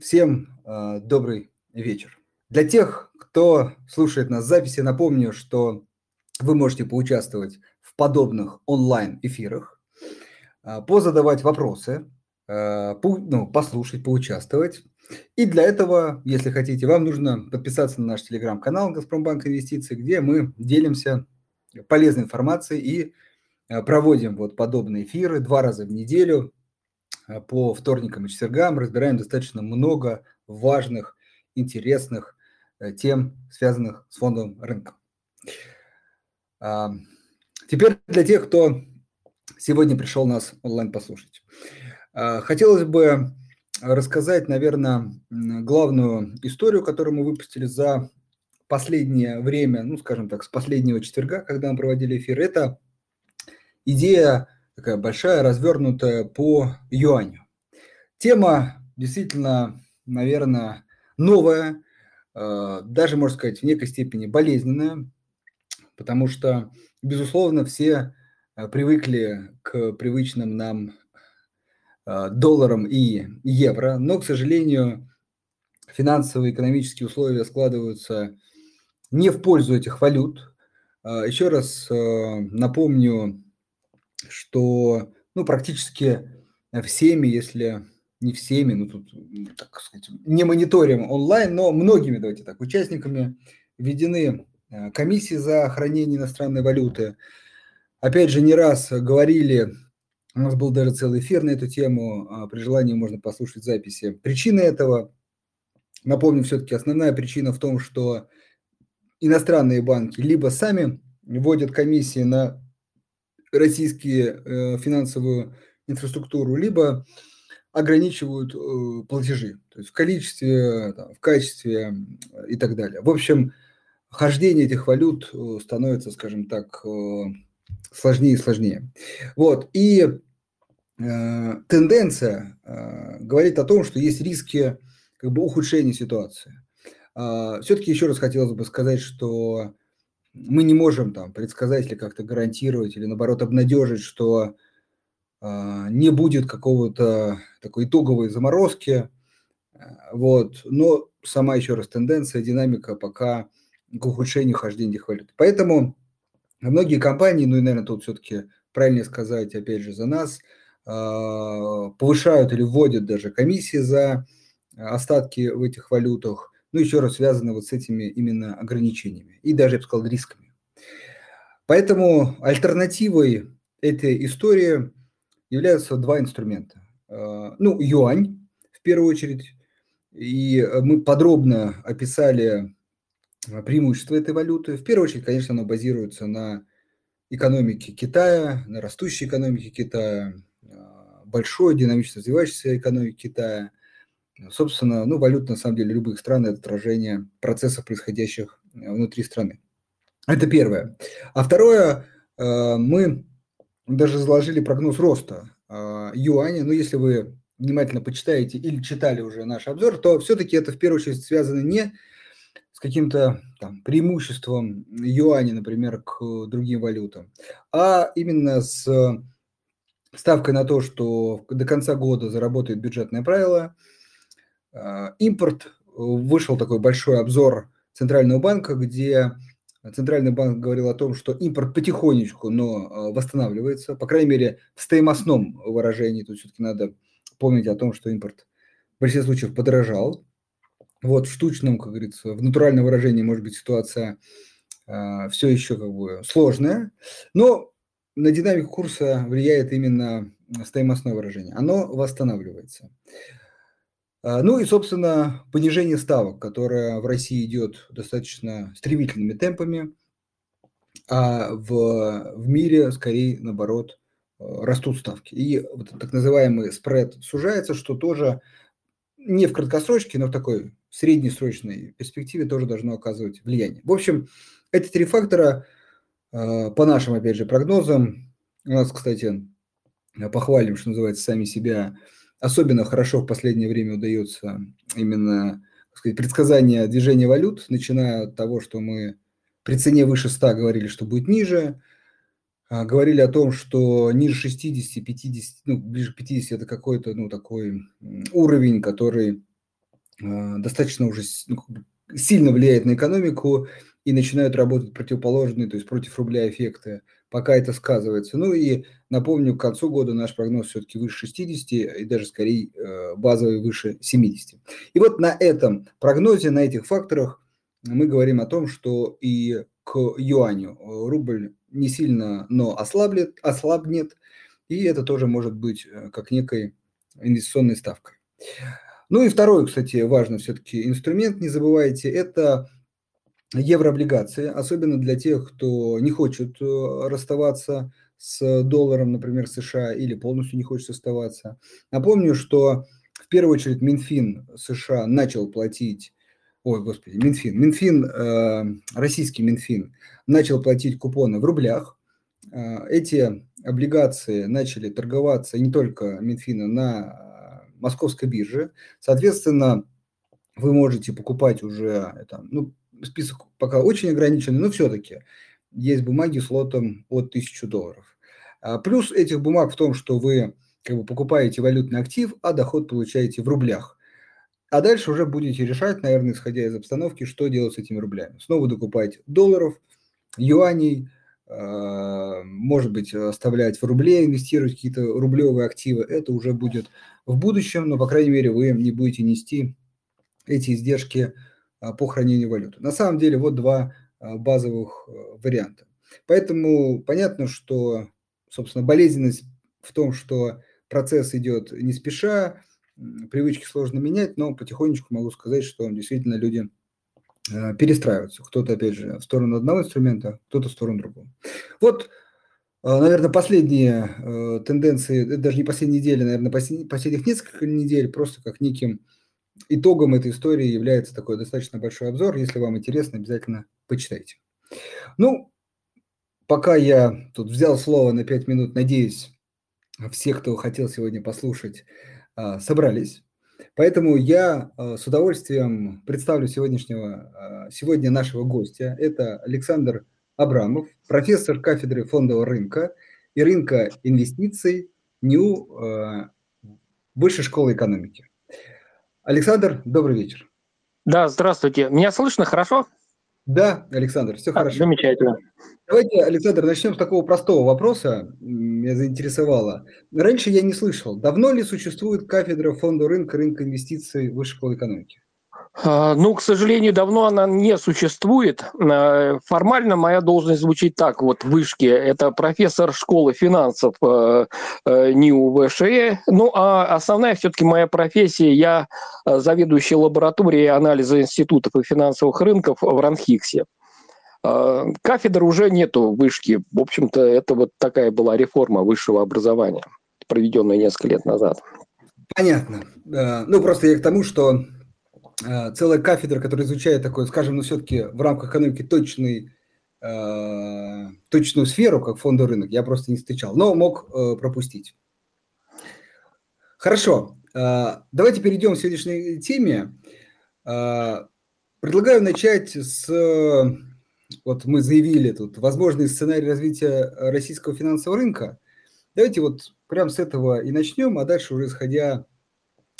Всем э, добрый вечер. Для тех, кто слушает нас в записи, напомню, что вы можете поучаствовать в подобных онлайн-эфирах, э, позадавать вопросы, э, по, ну, послушать, поучаствовать. И для этого, если хотите, вам нужно подписаться на наш телеграм-канал «Газпромбанк Инвестиции», где мы делимся полезной информацией и э, проводим вот подобные эфиры два раза в неделю по вторникам и четвергам разбираем достаточно много важных, интересных э, тем, связанных с фондовым рынком. А, теперь для тех, кто сегодня пришел нас онлайн послушать. А, хотелось бы рассказать, наверное, главную историю, которую мы выпустили за последнее время, ну, скажем так, с последнего четверга, когда мы проводили эфир. Это идея такая большая, развернутая по юаню. Тема действительно, наверное, новая, э, даже, можно сказать, в некой степени болезненная, потому что, безусловно, все э, привыкли к привычным нам э, долларам и евро, но, к сожалению, финансовые экономические условия складываются не в пользу этих валют. Еще раз напомню что ну, практически всеми, если не всеми, ну тут, так сказать, не мониторим онлайн, но многими, давайте так, участниками введены э, комиссии за хранение иностранной валюты. Опять же, не раз говорили, у нас был даже целый эфир на эту тему, а при желании можно послушать записи. Причина этого, напомню, все-таки основная причина в том, что иностранные банки либо сами вводят комиссии на российские э, финансовую инфраструктуру, либо ограничивают э, платежи, то есть в количестве, там, в качестве и так далее. В общем, хождение этих валют э, становится, скажем так, э, сложнее и сложнее. Вот, и э, тенденция э, говорит о том, что есть риски как бы ухудшения ситуации. Э, все-таки еще раз хотелось бы сказать, что мы не можем там предсказать или как-то гарантировать, или наоборот обнадежить, что э, не будет какого-то такой итоговой заморозки. Вот. Но сама еще раз тенденция, динамика пока к ухудшению хождения этих валют. Поэтому многие компании, ну и, наверное, тут все-таки правильнее сказать, опять же, за нас, э, повышают или вводят даже комиссии за остатки в этих валютах ну, еще раз связано вот с этими именно ограничениями и даже, я бы сказал, рисками. Поэтому альтернативой этой истории являются два инструмента. А, ну, юань, в первую очередь, и мы подробно описали преимущества этой валюты. В первую очередь, конечно, оно базируется на экономике Китая, на растущей экономике Китая, а, большой динамично развивающейся экономике Китая, Собственно, ну, валюта, на самом деле, любых стран – это отражение процессов, происходящих э, внутри страны. Это первое. А второе, э, мы даже заложили прогноз роста э, юаня. Ну, если вы внимательно почитаете или читали уже наш обзор, то все-таки это в первую очередь связано не с каким-то там, преимуществом юаня, например, к другим валютам, а именно с ставкой на то, что до конца года заработает бюджетное правило – импорт. Вышел такой большой обзор Центрального банка, где Центральный банк говорил о том, что импорт потихонечку, но а, восстанавливается, по крайней мере, в стоимостном выражении. Тут все-таки надо помнить о том, что импорт в большинстве случаев подорожал. Вот в штучном, как говорится, в натуральном выражении, может быть, ситуация э, все еще как бы сложная, но на динамику курса влияет именно стоимостное выражение. Оно восстанавливается. А, ну и, собственно, понижение ставок, которое в России идет достаточно стремительными темпами, а в, в мире, скорее, наоборот, э, растут ставки. И вот так называемый спред сужается, что тоже не в краткосрочке, но в такой среднесрочной перспективе тоже должно оказывать влияние. В общем, эти три фактора, э, по нашим, опять же, прогнозам, у нас, кстати, похвалим, что называется, сами себя – особенно хорошо в последнее время удается именно сказать, предсказание движения валют, начиная от того, что мы при цене выше 100 говорили, что будет ниже, а, говорили о том, что ниже 60, 50, ну, ближе к 50 это какой-то, ну, такой уровень, который достаточно уже ну, сильно влияет на экономику и начинают работать противоположные, то есть против рубля эффекты, пока это сказывается. Ну и напомню, к концу года наш прогноз все-таки выше 60 и даже скорее э, базовый выше 70. И вот на этом прогнозе, на этих факторах мы говорим о том, что и к юаню рубль не сильно, но ослаблет, ослабнет, и это тоже может быть э, как некой инвестиционной ставкой. Ну и второй, кстати, важный все-таки инструмент, не забывайте, это еврооблигации, особенно для тех, кто не хочет э, расставаться с долларом, например, США, или полностью не хочет оставаться. Напомню, что в первую очередь Минфин США начал платить, ой, господи, Минфин, Минфин, э, российский Минфин начал платить купоны в рублях. Э, эти облигации начали торговаться не только Минфина на московской бирже. Соответственно, вы можете покупать уже, там, ну, список пока очень ограниченный, но все-таки есть бумаги с лотом от 1000 долларов. А плюс этих бумаг в том, что вы как бы покупаете валютный актив, а доход получаете в рублях. А дальше уже будете решать, наверное, исходя из обстановки, что делать с этими рублями. Снова докупать долларов, юаней, а, может быть, оставлять в рубле, инвестировать какие-то рублевые активы. Это уже будет в будущем, но, по крайней мере, вы не будете нести эти издержки по хранению валюты. На самом деле вот два а, базовых э, варианта. Поэтому понятно, что, собственно, болезненность в том, что процесс идет не спеша, привычки сложно менять, но потихонечку могу сказать, что действительно люди э, перестраиваются. Кто-то, опять же, в сторону одного инструмента, кто-то в сторону другого. Вот, э, наверное, последние тенденции, даже не последние недели, наверное, последних несколько недель, просто как неким итогом этой истории является такой достаточно большой обзор. Если вам интересно, обязательно почитайте. Ну, пока я тут взял слово на 5 минут, надеюсь, все, кто хотел сегодня послушать, а, собрались. Поэтому я а, с удовольствием представлю сегодняшнего, а, сегодня нашего гостя. Это Александр Абрамов, профессор кафедры фондового рынка и рынка инвестиций НИУ Высшей школы экономики. Александр, добрый вечер. Да, здравствуйте. Меня слышно хорошо? Да, Александр, все а, хорошо. Замечательно. Давайте, Александр, начнем с такого простого вопроса. Меня заинтересовало. Раньше я не слышал, давно ли существует кафедра фонда рынка, рынка инвестиций Высшей школы экономики? А, ну, к сожалению, давно она не существует. А, формально моя должность звучит так, вот в вышке. Это профессор школы финансов э, э, НИУ ВШЭ. Ну, а основная все-таки моя профессия, я э, заведующий лабораторией анализа институтов и финансовых рынков в Ранхиксе. А, кафедр уже нету в вышке. В общем-то, это вот такая была реформа высшего образования, проведенная несколько лет назад. Понятно. Ну, просто я к тому, что Э, целая кафедра, которая изучает такой, скажем, ну все-таки в рамках экономики точный, э, точную сферу, как фондовый рынок, я просто не встречал, но мог э, пропустить. Хорошо, давайте перейдем к сегодняшней теме. Предлагаю начать с, вот мы заявили тут, возможный сценарий развития российского финансового рынка. Давайте вот прямо с этого и начнем, а дальше уже исходя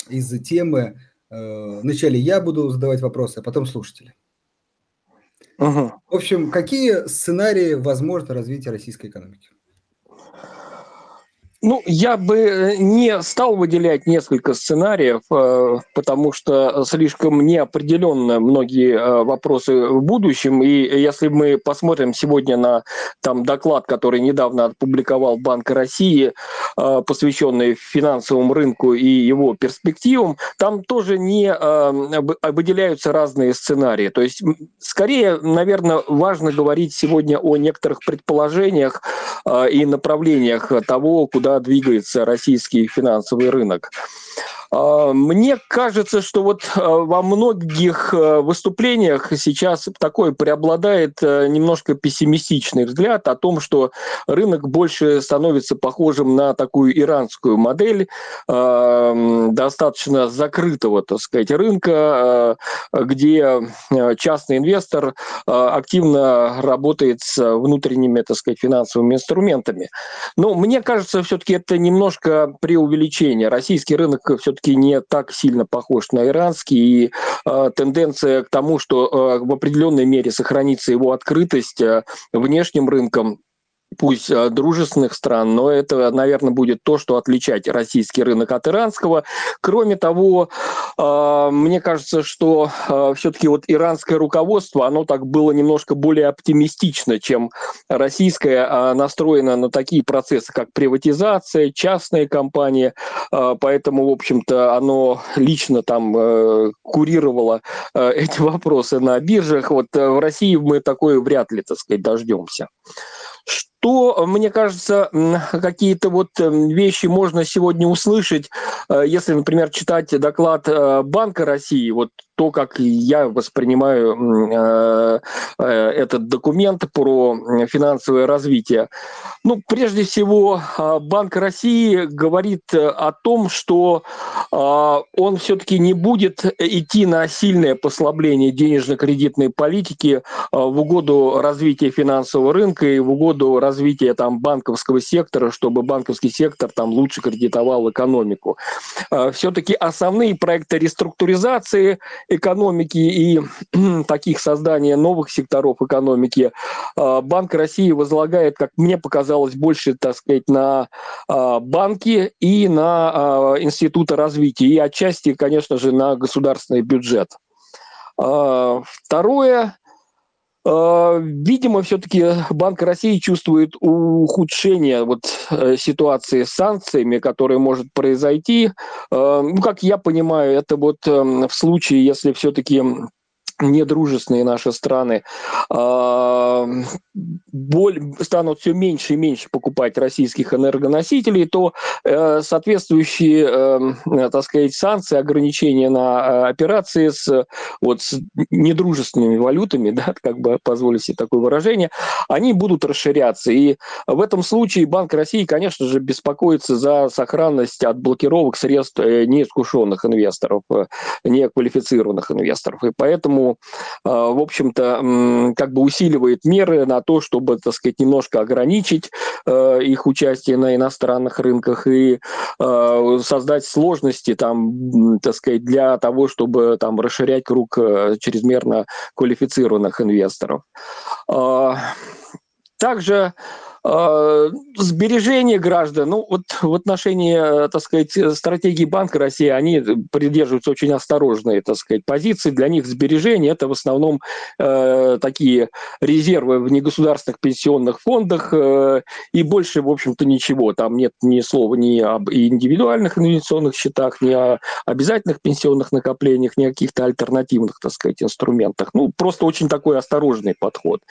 из темы, Э, вначале я буду задавать вопросы, а потом слушатели. Угу. В общем, какие сценарии возможно развития российской экономики? Ну, я бы э, не стал выделять несколько сценариев, э, потому что слишком неопределенно многие э, вопросы в будущем. И если мы посмотрим сегодня на там, доклад, который недавно опубликовал Банк России, посвященный финансовому рынку и его перспективам, там тоже не выделяются разные сценарии. То есть, скорее, наверное, важно говорить сегодня о некоторых предположениях и направлениях того, куда куда двигается российский финансовый рынок. А, мне кажется, что вот а, во многих а, выступлениях сейчас такой преобладает немножко пессимистичный взгляд о том, что рынок больше становится похожим на такую иранскую модель достаточно закрытого, так сказать, рынка, где частный инвестор активно работает с внутренними, так сказать, финансовыми инструментами. Но мне кажется, все-таки это немножко преувеличение. Российский рынок все-таки все-таки не так сильно похож на иранский, и тенденция к тому, что в определенной мере сохранится его открытость внешним рынкам, пусть э, дружественных стран, но это, наверное, будет то, что отличать российский рынок от иранского. Кроме того, э, мне кажется, что э, все-таки вот иранское руководство, оно так было немножко более оптимистично, чем российское, а настроено на такие процессы, как приватизация, частные компании, поэтому, в общем-то, оно лично там курировало эти вопросы на биржах. Вот в России мы такое вряд ли, так сказать, дождемся то, мне кажется, какие-то вот эм, вещи можно сегодня услышать, э, если, например, читать доклад э, Банка России, вот то, как я воспринимаю э, этот документ про финансовое развитие. Ну, прежде всего, Банк России говорит о том, что он все-таки не будет идти на сильное послабление денежно-кредитной политики в угоду развития финансового рынка и в угоду развития там, банковского сектора, чтобы банковский сектор там, лучше кредитовал экономику. Все-таки основные проекты реструктуризации экономики и таких создания новых секторов экономики а, Банк России возлагает, как мне показалось, больше, так сказать, на а, банки и на а, институты развития, и отчасти, конечно же, на государственный бюджет. Второе, Видимо, все-таки Банк России чувствует ухудшение вот э, ситуации с санкциями, которые может произойти. Ну, как я понимаю, это вот эм, в случае, если все-таки недружественные наши страны э, боль, станут все меньше и меньше покупать российских энергоносителей, то э, соответствующие, э, так сказать, санкции, ограничения на э, операции с, вот, с недружественными валютами, да, как бы позволить себе такое выражение, они будут расширяться. И в этом случае Банк России, конечно же, беспокоится за сохранность от блокировок средств э, неискушенных инвесторов, э, неквалифицированных инвесторов. И поэтому а, в общем-то, как бы усиливает меры на то, чтобы, так сказать, немножко ограничить а, их участие на иностранных рынках и а, создать сложности там, так сказать, для того, чтобы там расширять круг чрезмерно квалифицированных инвесторов. Также сбережения граждан, ну вот в отношении, э, так сказать, стратегии Банка России, они придерживаются очень осторожной, так сказать, позиции. Для них сбережения это в основном э, такие резервы в негосударственных пенсионных фондах э, и больше, в общем-то, ничего. Там нет ни слова ни об индивидуальных инвестиционных счетах, ни о обязательных пенсионных накоплениях, ни о каких-то альтернативных, так сказать, инструментах. Ну, просто очень такой осторожный подход.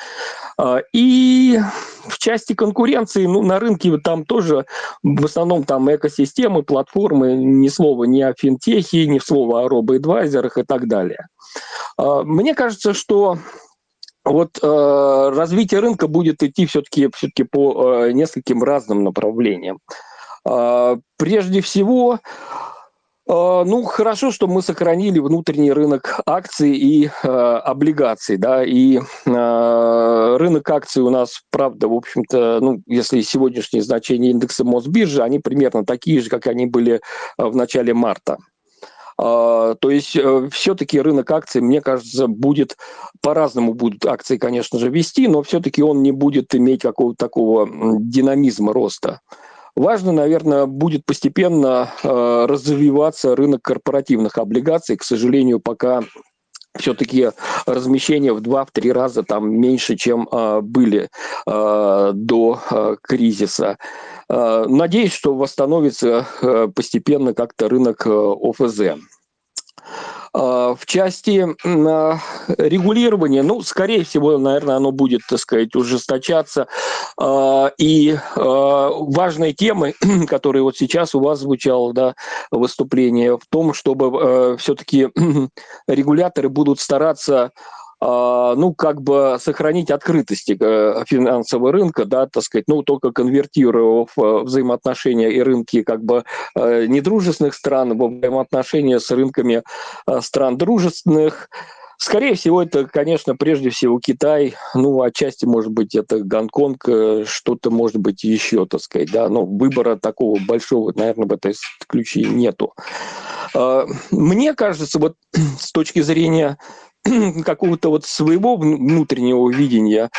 Э, и в части конкуренции, ну, на рынке там тоже в основном там экосистемы, платформы, ни слова ни о финтехе, ни слова о робоэдвайзерах и так далее. А, мне кажется, что вот э, развитие рынка будет идти все-таки все по э, нескольким разным направлениям. Э, прежде всего, ну, хорошо, что мы сохранили внутренний рынок акций и э, облигаций, да, и э, рынок акций у нас, правда, в общем-то, ну, если сегодняшние значения индекса Мосбиржи, они примерно такие же, как они были в начале марта. Uh, то есть все-таки рынок акций, мне кажется, будет по-разному будут акции, конечно же, вести, но все-таки он не будет иметь какого-то такого динамизма роста. Важно, наверное, будет постепенно э, развиваться рынок корпоративных облигаций. К сожалению, пока все-таки размещения в два-три раза там меньше, чем э, были э, до э, кризиса. Э, надеюсь, что восстановится э, постепенно как-то рынок э, ОФЗ. А, в части а, регулирования, ну, скорее всего, наверное, оно будет, так сказать, ужесточаться. А, и важной темой, которая вот сейчас у вас звучало, да, выступление, в том, чтобы все-таки регуляторы будут стараться ну, как бы сохранить открытость э, финансового рынка, да, так сказать, ну, только конвертировав э, взаимоотношения и рынки как бы э, недружественных стран во взаимоотношения с рынками стран дружественных, Скорее всего, это, конечно, прежде всего Китай, ну, отчасти, может быть, это Гонконг, что-то, может быть, еще, так сказать, да, но выбора такого большого, наверное, в этой ключе нету. А, мне кажется, вот с точки зрения какого-то вот своего внутреннего видения,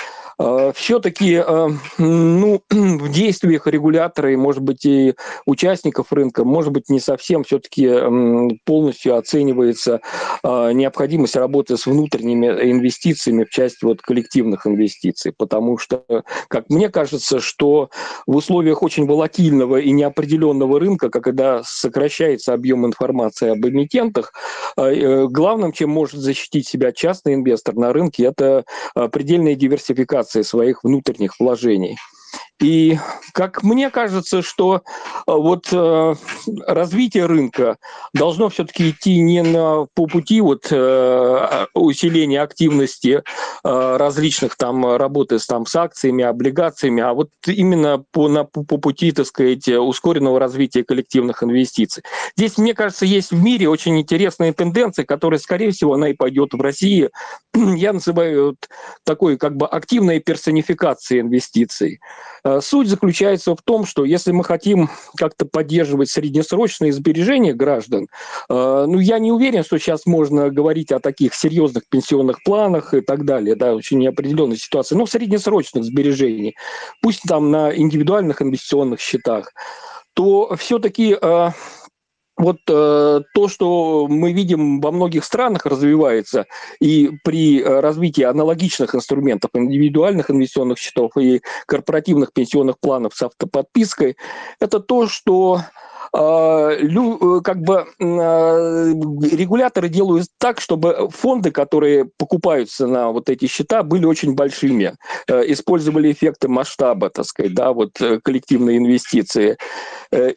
а, все-таки а, ну, в действиях регулятора и, может быть, и участников рынка, может быть, не совсем все-таки полностью оценивается а, необходимость работы с внутренними инвестициями в части вот коллективных инвестиций, потому что, как мне кажется, что в условиях очень волатильного и неопределенного рынка, когда сокращается объем информации об эмитентах, э, главным, чем может защитить себя частный инвестор на рынке, это предельная диверсификация своих внутренних вложений. И как мне кажется, что э, вот э, развитие рынка должно все-таки идти не на, по пути вот, э, усиления активности э, различных там работы с, там, с акциями, облигациями, а вот именно по, на, по, пути, так сказать, ускоренного развития коллективных инвестиций. Здесь, мне кажется, есть в мире очень интересные тенденции, которые, скорее всего, она и пойдет в России. Я называю вот такой как бы активной персонификацией инвестиций. Э, суть заключается в том, что если мы хотим как-то поддерживать среднесрочные сбережения граждан, э, ну, я не уверен, что сейчас можно говорить о таких серьезных пенсионных планах и так далее, да, очень неопределенной ситуации, но среднесрочных сбережений, пусть там на индивидуальных инвестиционных счетах, то все-таки э, вот э, то, что мы видим во многих странах развивается, и при э, развитии аналогичных инструментов, индивидуальных инвестиционных счетов и корпоративных пенсионных планов с автоподпиской, это то, что как бы а, регуляторы делают так, чтобы фонды, которые покупаются на вот эти счета, были очень большими, э, использовали эффекты масштаба, так сказать, да, вот э, коллективные инвестиции.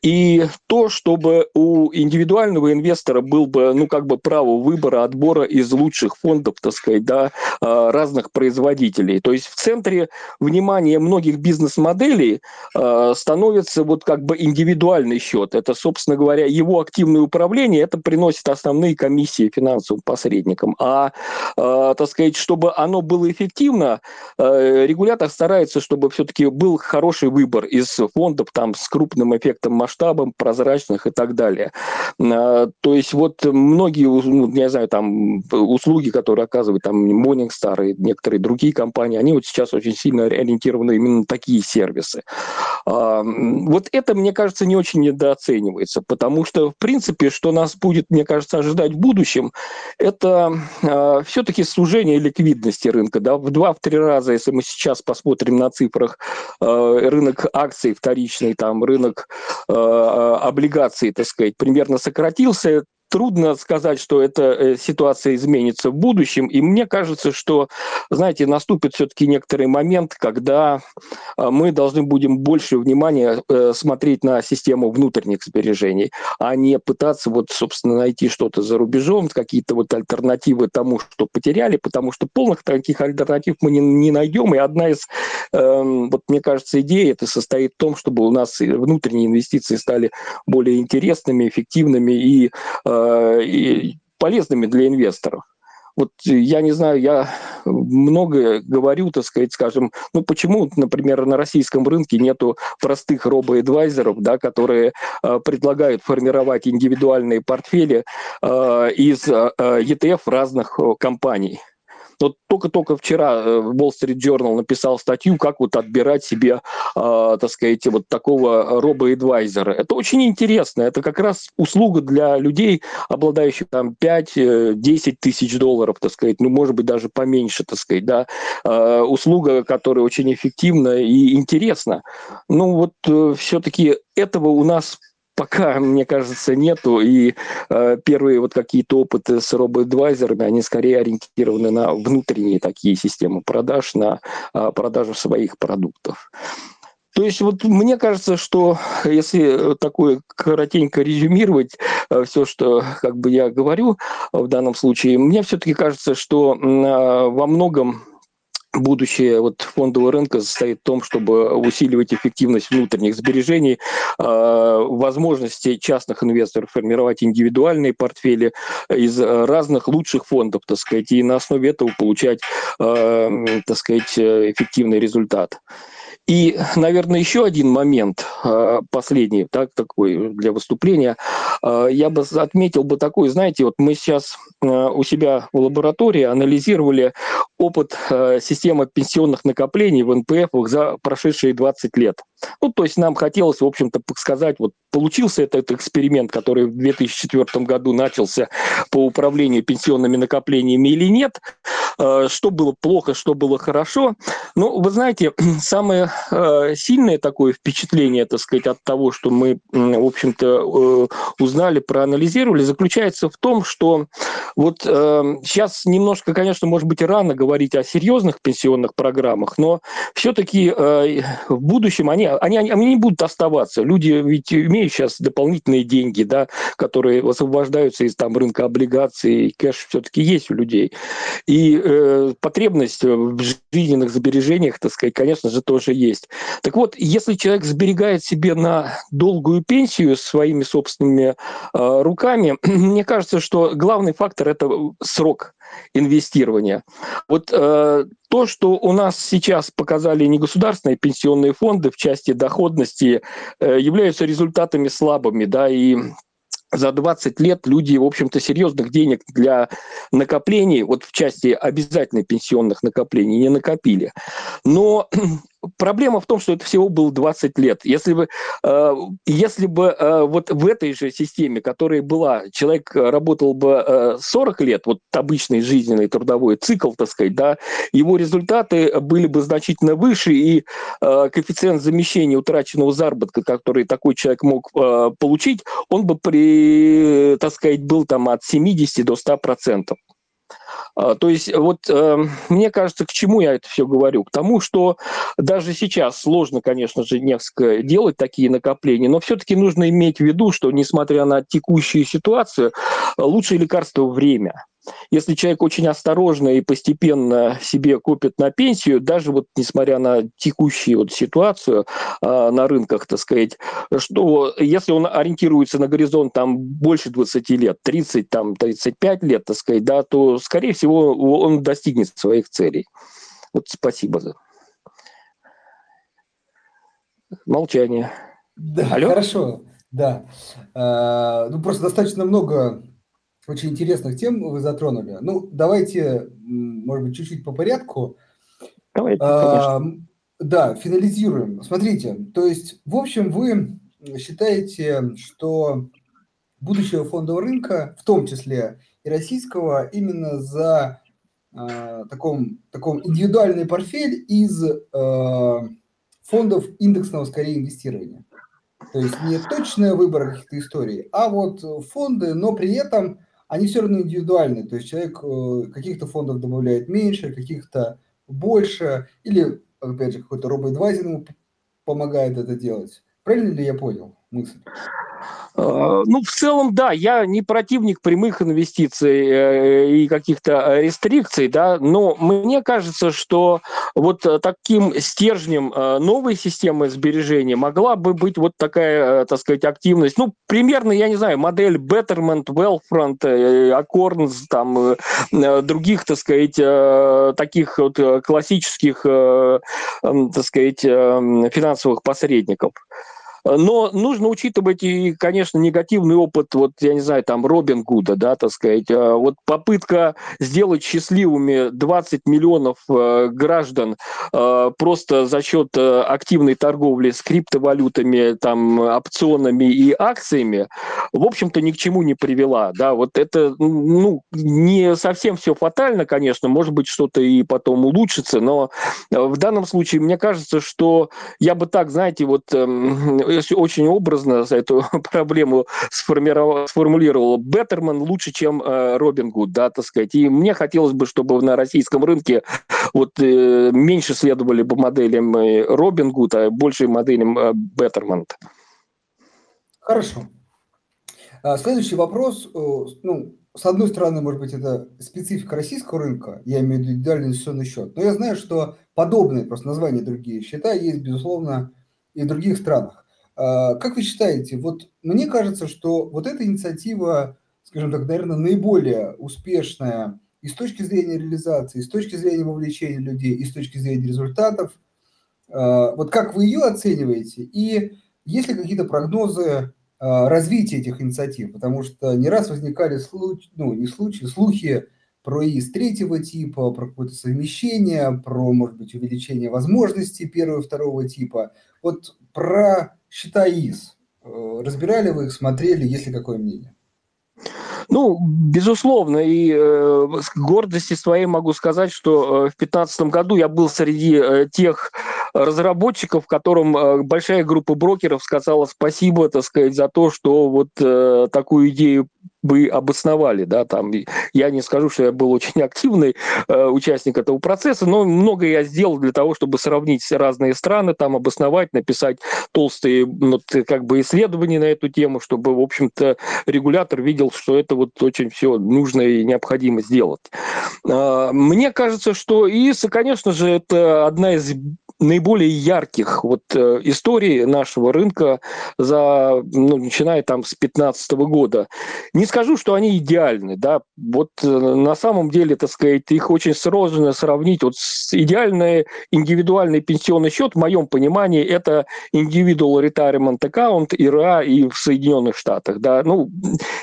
И то, чтобы у индивидуального инвестора был бы, ну, как бы право выбора, отбора из лучших фондов, так сказать, да, а, разных производителей. То есть в центре внимания многих бизнес-моделей становится вот как бы индивидуальный счет это, собственно говоря, его активное управление, это приносит основные комиссии финансовым посредникам. А, э, так сказать, чтобы оно было эффективно, э, регулятор старается, чтобы все-таки был хороший выбор из фондов там с крупным эффектом масштабом, прозрачных и так далее. Э, то есть вот многие, ну, не знаю, там услуги, которые оказывают там Morningstar и некоторые другие компании, они вот сейчас очень сильно ориентированы именно на такие сервисы. Э, вот это, мне кажется, не очень недооценивается оценивается, потому что, в принципе, что нас будет, мне кажется, ожидать в будущем, это э, все-таки сужение ликвидности рынка. Да? В два-три раза, если мы сейчас посмотрим на цифрах, э, рынок акций вторичный, там, рынок э, облигаций, так сказать, примерно сократился, трудно сказать, что эта э, ситуация изменится в будущем. И мне кажется, что, знаете, наступит все-таки некоторый момент, когда а, мы должны будем больше внимания э, смотреть на систему внутренних сбережений, а не пытаться вот, собственно, найти что-то за рубежом, какие-то вот альтернативы тому, что потеряли, потому что полных таких альтернатив мы не, не найдем. И одна из, э, вот мне кажется, идей это состоит в том, чтобы у нас внутренние инвестиции стали более интересными, эффективными и Э, и полезными для инвесторов. Вот я не знаю, я много говорю, так сказать, скажем, ну почему, например, на российском рынке нету простых робо-эдвайзеров, да, которые э, предлагают формировать индивидуальные портфели э, из э, ETF разных э, компаний. Вот только-только вчера э, Wall Street Journal написал статью, как вот отбирать себе, э, так сказать, вот такого робо-эдвайзера. Это очень интересно. Это как раз услуга для людей, обладающих там 5-10 э, тысяч долларов, так сказать, ну, может быть, даже поменьше, так сказать, да. Э, услуга, которая очень эффективна и интересна. Ну, вот э, все-таки этого у нас пока, мне кажется, нету. И э, первые вот какие-то опыты с робо-адвайзерами, они скорее ориентированы на внутренние такие системы продаж, на э, продажу своих продуктов. То есть вот мне кажется, что если такое коротенько резюмировать э, все, что как бы я говорю в данном случае, мне все-таки кажется, что э, во многом будущее вот фондового рынка состоит в том, чтобы усиливать эффективность внутренних сбережений, а, возможности частных инвесторов формировать индивидуальные портфели из разных лучших фондов, так сказать, и на основе этого получать, а, так сказать, эффективный результат. И, наверное, еще один момент, а, последний, так, такой для выступления, а, я бы отметил бы такой, знаете, вот мы сейчас а, у себя в лаборатории анализировали опыт системы пенсионных накоплений в НПФ за прошедшие 20 лет. Ну, то есть нам хотелось, в общем-то, сказать, вот получился этот эксперимент, который в 2004 году начался по управлению пенсионными накоплениями или нет, что было плохо, что было хорошо. Ну, вы знаете, самое Э, сильное такое впечатление, так сказать, от того, что мы, в общем-то, э, узнали, проанализировали, заключается в том, что вот сейчас э, немножко, конечно, может быть, рано говорить о серьезных пенсионных программах, но все-таки в будущем они, они, они не будут оставаться. Люди ведь имеют сейчас дополнительные деньги, да, которые освобождаются из там, рынка облигаций, кэш все-таки есть у людей. И э, потребность в жизненных сбережениях, так сказать, конечно же, тоже есть. Так вот, если человек сберегает себе на долгую пенсию своими собственными э, руками, мне кажется, что главный фактор это срок инвестирования. Вот э, то, что у нас сейчас показали негосударственные пенсионные фонды в части доходности, э, являются результатами слабыми, да, и за 20 лет люди, в общем-то, серьезных денег для накоплений, вот в части обязательных пенсионных накоплений, не накопили. Но проблема в том, что это всего было 20 лет. Если бы, э, если бы э, вот в этой же системе, которая была, человек работал бы 40 э, лет, вот обычный жизненный трудовой цикл, так сказать, да, его результаты были бы значительно выше, и коэффициент замещения утраченного заработка, который такой человек мог получить, он бы при, так сказать, был там от 70 до 100 процентов. А, то есть вот э, мне кажется, к чему я это все говорю? К тому, что даже сейчас сложно, конечно же, несколько делать такие накопления, но все-таки нужно иметь в виду, что несмотря на текущую ситуацию, лучшее лекарство – время. Если человек очень осторожно и постепенно себе копит на пенсию, даже вот несмотря на текущую вот ситуацию э, на рынках, так сказать, что если он ориентируется на горизонт там больше 20 лет, 30, там 35 лет, так сказать, да, то, скорее всего, он достигнет своих целей. Вот спасибо за молчание. Да, Алло? хорошо, да. А, ну, просто достаточно много очень интересных тем вы затронули. Ну, давайте, может быть, чуть-чуть по порядку. Давайте, а, да, финализируем. Смотрите, то есть, в общем, вы считаете, что будущего фондового рынка, в том числе и российского, именно за э, таком, таком индивидуальный портфель из э, фондов индексного скорее инвестирования. То есть не точная выбор каких-то историй, а вот фонды, но при этом они все равно индивидуальны. То есть человек э, каких-то фондов добавляет меньше, каких-то больше, или, опять же, какой-то робоэдвайзер ему помогает это делать. Правильно ли я понял мысль? Э, ну, в целом, да, я не противник прямых инвестиций э, и каких-то рестрикций, да, но мне кажется, что вот таким стержнем э, новой системы сбережения могла бы быть вот такая, так сказать, активность. Ну, примерно, я не знаю, модель Betterment, Wealthfront, Acorns, там, других, так сказать, таких вот классических, так сказать, финансовых посредников. Но нужно учитывать и, конечно, негативный опыт, вот, я не знаю, там, Робин Гуда, да, так сказать. А вот попытка сделать счастливыми 20 миллионов э, граждан э, просто за счет э, активной торговли с криптовалютами, там, опционами и акциями, в общем-то, ни к чему не привела, да. Вот это, ну, не совсем все фатально, конечно, может быть, что-то и потом улучшится, но в данном случае мне кажется, что я бы так, знаете, вот эм, очень образно эту проблему сформулировал Беттерман лучше, чем э, Робин Гуд, да, так сказать. И мне хотелось бы, чтобы на российском рынке вот э, меньше следовали бы моделям э, Робин Гуд, а больше моделям э, Беттерман. Хорошо. А, следующий вопрос, ну, с одной стороны, может быть, это специфика российского рынка, я имею в виду индивидуальный инвестиционный счет, но я знаю, что подобные просто названия другие счета есть, безусловно, и в других странах. А, как вы считаете, вот мне кажется, что вот эта инициатива, скажем так, наверное, наиболее успешная и с точки зрения реализации, и с точки зрения вовлечения людей, и с точки зрения результатов. А, вот как вы ее оцениваете? И есть ли какие-то прогнозы а, развития этих инициатив? Потому что не раз возникали случаи, ну, не случаи, слухи про ИИС третьего типа, про какое-то совмещение, про, может быть, увеличение возможностей первого и второго типа. Вот про счета ИИС. Э, разбирали вы их, смотрели, есть ли какое мнение? Ну, безусловно, и э, с гордости своей могу сказать, что э, в 2015 году я был среди э, тех разработчиков, которым э, большая группа брокеров сказала спасибо, так сказать, за то, что вот э, такую идею бы обосновали, да, там, я не скажу, что я был очень активный э, участник этого процесса, но много я сделал для того, чтобы сравнить разные страны, там, обосновать, написать толстые, ну, как бы, исследования на эту тему, чтобы, в общем-то, регулятор видел, что это вот очень все нужно и необходимо сделать. Э, мне кажется, что ИИС, конечно же, это одна из наиболее ярких вот э, историй нашего рынка за, ну, начиная там с 2015 года. Не скажу, что они идеальны, да, вот э, на самом деле, так сказать, их очень сложно сравнить. Вот идеальный индивидуальный пенсионный счет, в моем понимании, это Individual Retirement Account, ИРА и в Соединенных Штатах, да, ну,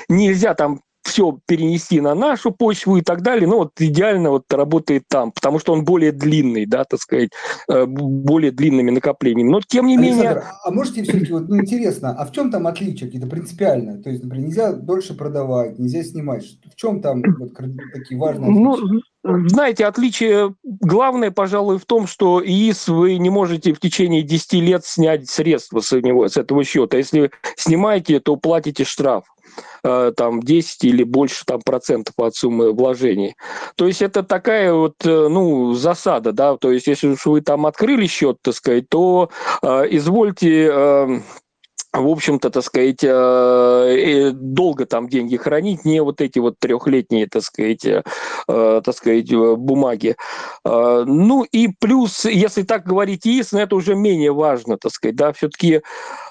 нельзя там все перенести на нашу почву и так далее, ну вот идеально вот работает там, потому что он более длинный, да, так сказать, э, более длинными накоплениями. Но тем не Александр, менее... а можете все-таки, вот, ну интересно, а в чем там отличие какие-то принципиальные? То есть, например, нельзя дольше продавать, нельзя снимать. В чем там вот такие важные ну, отличия? Ну, знаете, отличие главное, пожалуй, в том, что ИИС вы не можете в течение 10 лет снять средства с него, с этого счета. Если снимаете, то платите штраф. Э, там 10 или больше там процентов от суммы вложений. То есть это такая вот, э, ну, засада, да, то есть если вы там открыли счет, так сказать, то э, извольте э, в общем-то, так сказать, э, долго там деньги хранить, не вот эти вот трехлетние, так сказать, э, так сказать, бумаги. Ну и плюс, если так говорить ИИС, это уже менее важно, так сказать, да, все-таки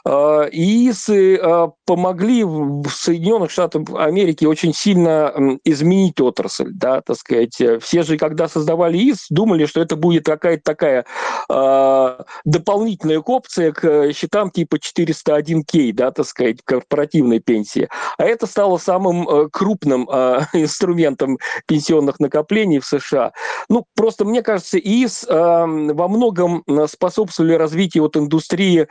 ИИСы помогли в Соединенных Штатах Америки очень сильно изменить отрасль, да, так сказать. Все же, когда создавали ИИС, думали, что это будет какая-то такая дополнительная опция к счетам типа 401 1К, да, так сказать, корпоративной пенсии. А это стало самым э, крупным э, инструментом пенсионных накоплений в США. Ну, просто мне кажется, ИИС э, во многом способствовали развитию вот индустрии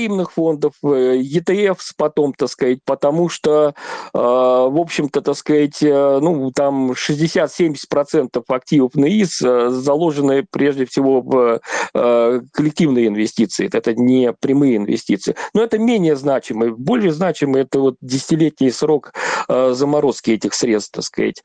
взаимных фондов, ETF потом, так сказать, потому что, в общем-то, так сказать, ну, там 60-70% активов на ИИС заложены прежде всего в коллективные инвестиции. Это не прямые инвестиции. Но это менее значимый. Более значимый это вот десятилетний срок э, заморозки этих средств, так сказать.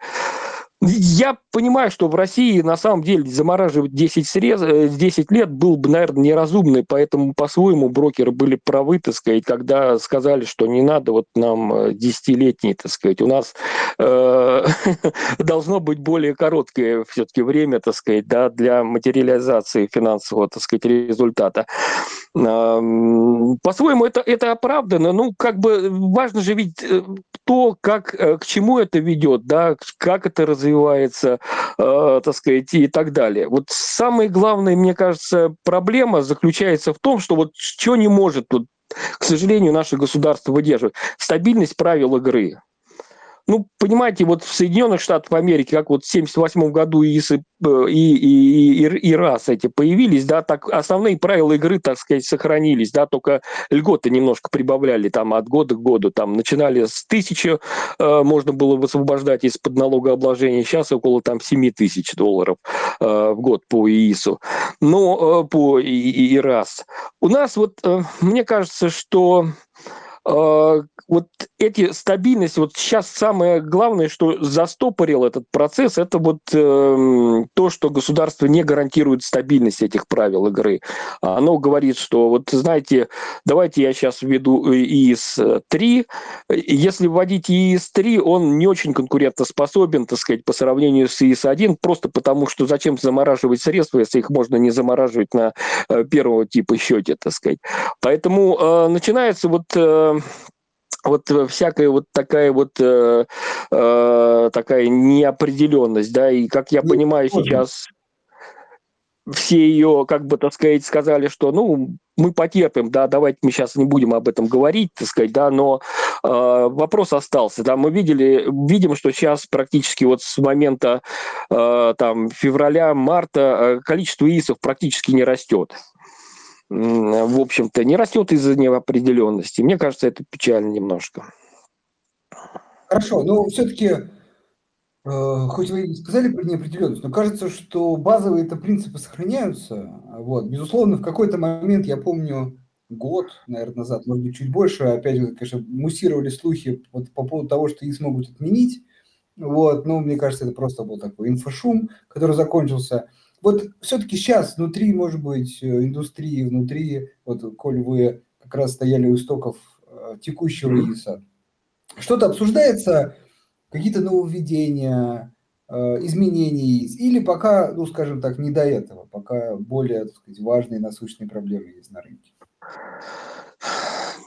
Я понимаю, что в России на самом деле замораживать 10, срез, 10 э, лет был бы, наверное, неразумный, поэтому по-своему брокеры были правы, так сказать, когда сказали, что не надо вот нам десятилетний, так сказать, у нас э, должно быть более короткое все-таки время, так сказать, да, для материализации финансового, так сказать, результата. Э, по-своему это, это оправдано, ну, как бы важно же ведь э, то, как, э, к чему это ведет, да, как это развивается, э, так сказать, и так далее. Вот самая главная, мне кажется, проблема заключается в том, что вот что не может тут к сожалению, наше государство выдерживать. Стабильность правил игры. Ну, понимаете, вот в Соединенных Штатах Америки, как вот в 1978 году ИИС и, и, и, и, и РАС эти появились, да, так основные правила игры, так сказать, сохранились, да, только льготы немножко прибавляли там от года к году, там начинали с тысячи, э, можно было высвобождать из-под налогообложения, сейчас около там 7 тысяч долларов э, в год по ИИСу, но э, по и, и, и РАС. У нас вот, э, мне кажется, что э, вот эти стабильность, вот сейчас самое главное, что застопорил этот процесс, это вот э, то, что государство не гарантирует стабильность этих правил игры. Оно говорит, что вот знаете, давайте я сейчас введу ИИС-3. Если вводить ИИС-3, он не очень конкурентоспособен, так сказать, по сравнению с ИИС-1, просто потому что зачем замораживать средства, если их можно не замораживать на э, первого типа счете, так сказать. Поэтому э, начинается вот э, вот всякая вот такая вот э, э, такая неопределенность, да, и как я ну, понимаю сейчас все ее, как бы, так сказать, сказали, что, ну, мы потерпим, да, давайте мы сейчас не будем об этом говорить, так сказать, да, но э, вопрос остался, да, мы видели, видим, что сейчас практически вот с момента э, там февраля, марта э, количество ИСов практически не растет в общем-то, не растет из-за неопределенности. Мне кажется, это печально немножко. Хорошо, но все-таки, э, хоть вы и сказали про неопределенность, но кажется, что базовые это принципы сохраняются. Вот. Безусловно, в какой-то момент, я помню, год, наверное, назад, может быть, чуть больше, опять же, конечно, муссировали слухи вот по поводу того, что их смогут отменить. Вот, но мне кажется, это просто был такой инфошум, который закончился. Вот все-таки сейчас внутри, может быть, э, индустрии, внутри, вот, коль вы как раз стояли у истоков э, текущего ИИСа, что-то обсуждается, какие-то нововведения, э, изменения ИИС, или пока, ну, скажем так, не до этого, пока более, так сказать, важные насущные проблемы есть на рынке?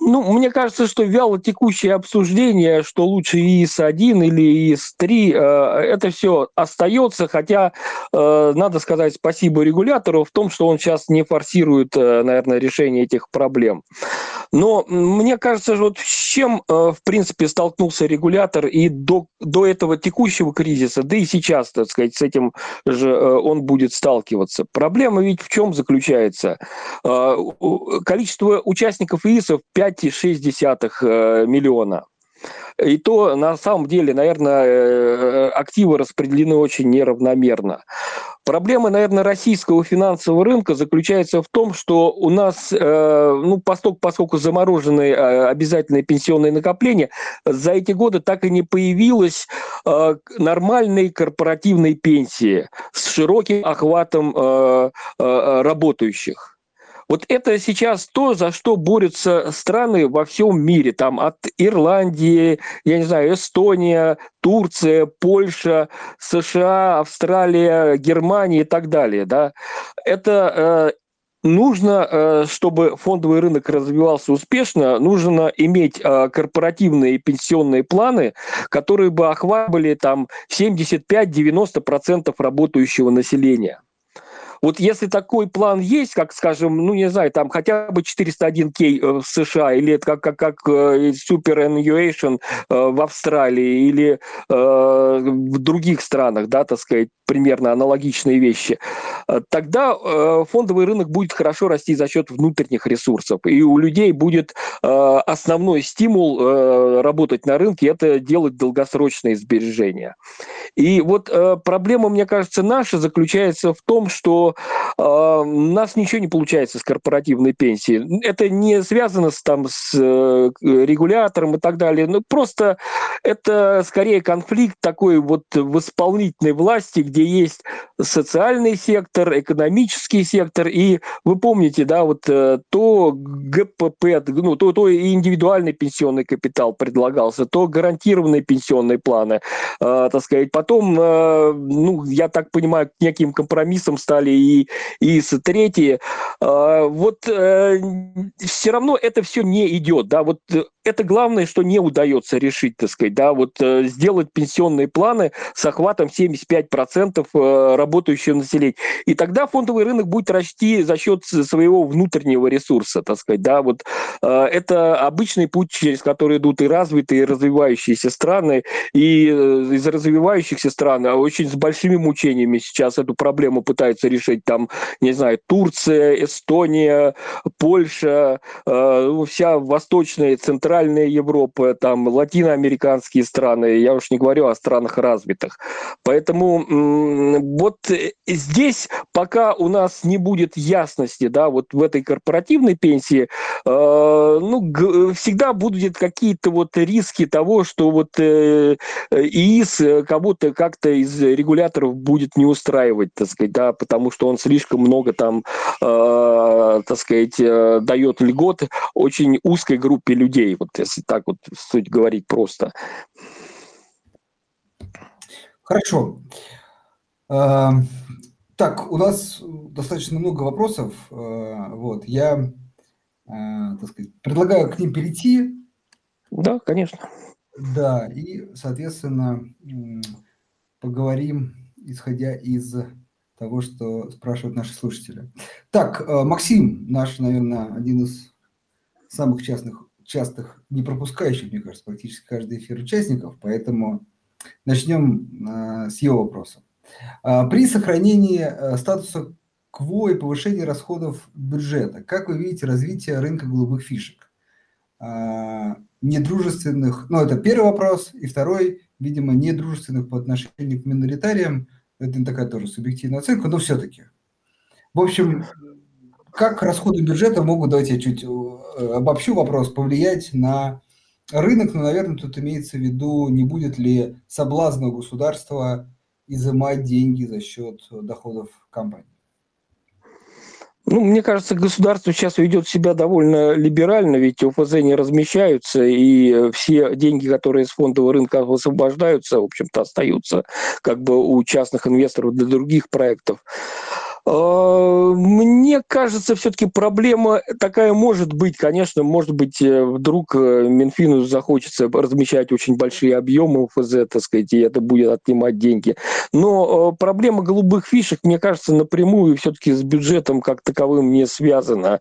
Ну, мне кажется, что вяло текущее обсуждение, что лучше ИИС-1 или ИИС-3, э, это все остается, хотя э, надо сказать спасибо регулятору в том, что он сейчас не форсирует, э, наверное, решение этих проблем. Но мне кажется, вот с чем, в принципе, столкнулся регулятор и до, до этого текущего кризиса, да и сейчас, так сказать, с этим же он будет сталкиваться. Проблема ведь в чем заключается? Количество участников ИИСов 5 5,6 э, миллиона. И то, на самом деле, наверное, э, активы распределены очень неравномерно. Проблема, наверное, российского финансового рынка заключается в том, что у нас, э, ну, поскольку, заморожены обязательные пенсионные накопления, за эти годы так и не появилось нормальной корпоративной пенсии с широким охватом работающих. Вот это сейчас то, за что борются страны во всем мире. Там от Ирландии, я не знаю, Эстония, Турция, Польша, США, Австралия, Германия и так далее. Да? Это э, нужно, э, чтобы фондовый рынок развивался успешно, нужно иметь э, корпоративные пенсионные планы, которые бы охватывали там 75-90% работающего населения. Вот если такой план есть, как, скажем, ну, не знаю, там хотя бы 401k э, в США, или это как, как, как э, superannuation э, в Австралии, или в других странах, да, так сказать, примерно аналогичные вещи, тогда фондовый рынок будет хорошо расти за счет внутренних ресурсов. И у людей будет основной стимул работать на рынке – это делать долгосрочные сбережения. И вот проблема, мне кажется, наша заключается в том, э, у нас ничего не получается с корпоративной пенсией. Это не связано с, там, с э, регулятором и так далее. Ну, просто это скорее конфликт такой вот в исполнительной власти, где есть социальный сектор, экономический сектор. И вы помните, да, вот э, то ГПП, ну, то, то индивидуальный пенсионный капитал предлагался, то гарантированные пенсионные планы, э, так сказать. Потом, э, ну, я так понимаю, неким компромиссом стали и, и третьи. А, вот э, все равно это все не идет, да, вот э, это главное, что не удается решить, так сказать, да, вот э, сделать пенсионные планы с охватом 75% э, работающего населения. И тогда фондовый рынок будет расти за счет своего внутреннего ресурса, так сказать, да, вот это обычный путь, через который идут и развитые, и развивающиеся страны, и из развивающихся стран очень с большими мучениями сейчас эту проблему пытаются решить, там, не знаю, Турция, Эстония, Польша, вся восточная и центральная Европа, там латиноамериканские страны, я уж не говорю о странах развитых. Поэтому вот здесь пока у нас не будет ясности, да, вот в этой корпоративной пенсии, ну, всегда будут какие-то вот риски того, что вот ИИС кого-то как-то из регуляторов будет не устраивать, так сказать, да, потому что он слишком много там, так сказать, дает льгот очень узкой группе людей, вот если так вот суть говорить просто. Хорошо. Эм, так, у нас достаточно много вопросов. Э, вот, я, э, так сказать, предлагаю к ним перейти. Да, конечно. Да, и, соответственно, поговорим, исходя из того, что спрашивают наши слушатели. Так, э, Максим, наш, наверное, один из самых частных, частых, не пропускающих, мне кажется, практически каждый эфир участников, поэтому Начнем э, с его вопроса. А, при сохранении э, статуса КВО и повышении расходов бюджета, как вы видите развитие рынка голубых фишек? Недружественных, ну это первый вопрос, и второй, видимо, недружественных по отношению к миноритариям, это такая тоже субъективная оценка, но все-таки. В общем, как расходы бюджета могут, давайте я чуть э, обобщу вопрос, повлиять на рынок, но, наверное, тут имеется в виду, не будет ли соблазна государства изымать деньги за счет доходов компании. Ну, мне кажется, государство сейчас ведет себя довольно либерально, ведь ОФЗ не размещаются, и все деньги, которые из фондового рынка освобождаются, в общем-то, остаются как бы у частных инвесторов для других проектов. А, мне кажется, все-таки проблема такая может быть. Конечно, может быть, э, вдруг э, Минфину захочется размещать очень большие объемы УФЗ, так сказать, и это будет отнимать деньги. Но э, проблема голубых фишек, мне кажется, напрямую все-таки с бюджетом как таковым не связана.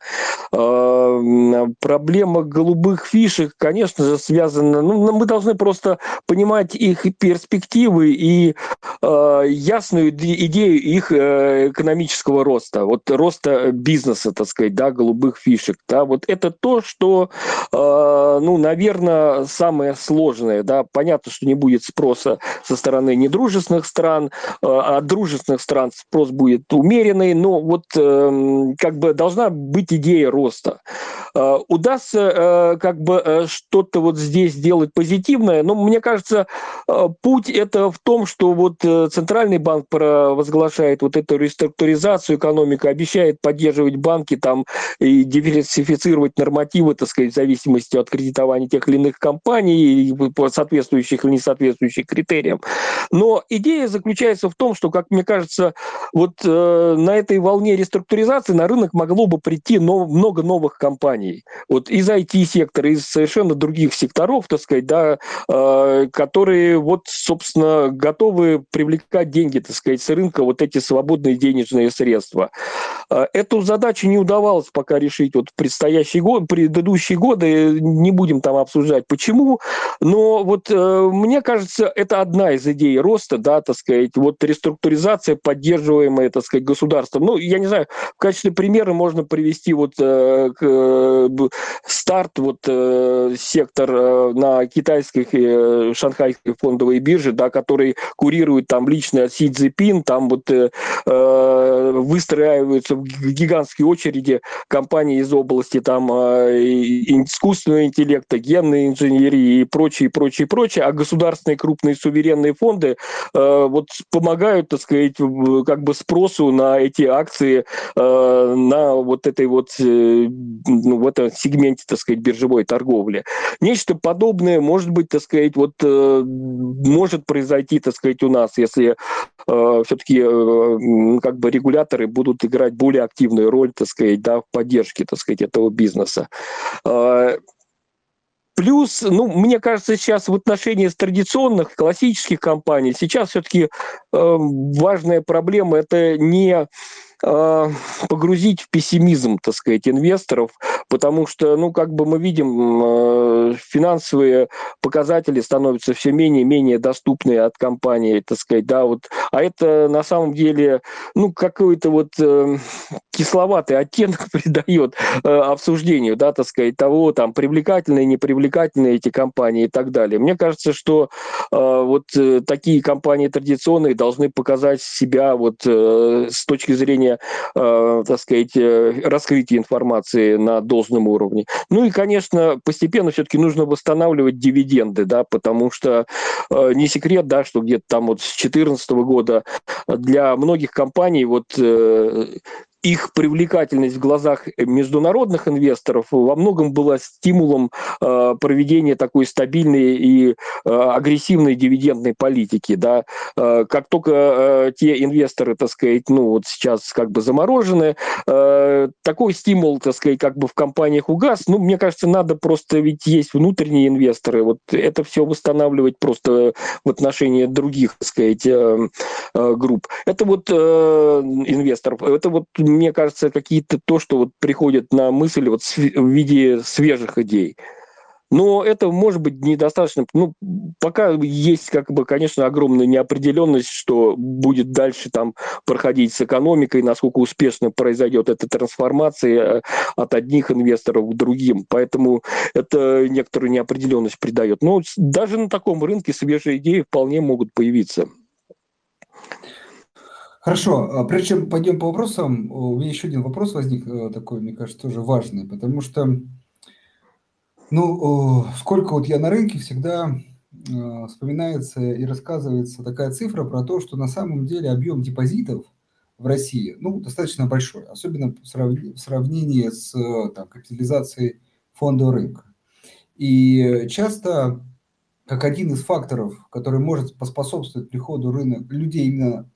Проблема голубых фишек, конечно же, связана... Ну, мы должны просто понимать их перспективы и ясную идею их экономического экономического роста, вот роста бизнеса, так сказать, да, голубых фишек, да, вот это то, что, э, ну, наверное, самое сложное, да, понятно, что не будет спроса со стороны недружественных стран, э, от дружественных стран спрос будет умеренный, но вот э, как бы должна быть идея роста. Э, удастся э, как бы э, что-то вот здесь сделать позитивное, но мне кажется, э, путь это в том, что вот э, Центральный банк провозглашает вот эту реструктуризацию стабилизацию экономики, обещает поддерживать банки там и диверсифицировать нормативы, так сказать, в зависимости от кредитования тех или иных компаний по соответствующих или несоответствующих критериям. Но идея заключается в том, что, как мне кажется, вот э, на этой волне реструктуризации на рынок могло бы прийти нов, много новых компаний. Вот из IT-сектора, из совершенно других секторов, так сказать, да, э, которые вот, собственно, готовы привлекать деньги, так сказать, с рынка, вот эти свободные денежные средства. А, эту задачу не удавалось пока решить вот предстоящий год, предыдущие годы, не будем там обсуждать почему, но вот э, мне кажется, это одна из идей роста, да, так сказать, вот реструктуризация, поддерживаемая, так сказать, государством. Ну, я не знаю, в качестве примера можно привести вот э, э, старт, вот сектор на китайских э, шанхайской фондовой бирже, да, который курирует там лично Си Цзипин, там вот выстраиваются в гигантские очереди компании из области там а, искусственного интеллекта, генной инженерии и прочее, прочее, прочее, а государственные крупные суверенные фонды а, вот помогают, так сказать, как бы спросу на эти акции а, на вот этой вот э, ну, в этом сегменте, так сказать, биржевой торговли. Нечто подобное может быть, так сказать, вот э, может произойти, так сказать, у нас, если все-таки э, как бы регулярно регуляторы будут играть более активную роль, так сказать, да, в поддержке, так сказать, этого бизнеса. А, плюс, ну, мне кажется, сейчас в отношении традиционных классических компаний сейчас все-таки э, важная проблема это не погрузить в пессимизм, так сказать, инвесторов, потому что, ну, как бы мы видим, а, финансовые показатели становятся все менее и менее доступны от компании, так сказать, да, вот, а это на самом деле, ну, какой-то вот э, кисловатый оттенок придает э, обсуждению, да, так сказать, того, там, привлекательные, непривлекательные эти компании и так далее. Мне кажется, что э, вот такие компании традиционные должны показать себя вот с точки зрения уровня, э, так сказать, э, раскрытия информации на должном уровне. Ну и, конечно, постепенно все-таки нужно восстанавливать дивиденды, да, потому что э, не секрет, да, что где-то там вот с 2014 года для многих компаний вот э, их привлекательность в глазах международных инвесторов во многом была стимулом э, проведения такой стабильной и э, агрессивной дивидендной политики. Да. Э, как только те инвесторы, так сказать, ну вот сейчас как бы заморожены, такой стимул, так сказать, как бы в компаниях угас. Ну, мне кажется, надо просто, ведь есть внутренние инвесторы, вот это все восстанавливать просто в отношении других, так сказать, групп. Это вот инвесторов, это вот мне кажется, какие-то то, что вот приходит на мысль вот в виде свежих идей. Но это может быть недостаточно. Ну, пока есть, как бы, конечно, огромная неопределенность, что будет дальше там проходить с экономикой, насколько успешно произойдет эта трансформация э, от одних инвесторов к другим. Поэтому это некоторую неопределенность придает. Но даже на таком рынке свежие идеи вполне могут появиться. Хорошо, а прежде чем пойдем по вопросам, у меня еще один вопрос возник э, такой, мне кажется, тоже важный, потому что, ну, сколько вот я на рынке всегда э, вспоминается и рассказывается такая цифра про то, что на самом деле объем депозитов в России, ну, достаточно большой, особенно в сравнении с э, там, капитализацией фондового рынка. И часто, как один из факторов, который может поспособствовать приходу рынка, людей именно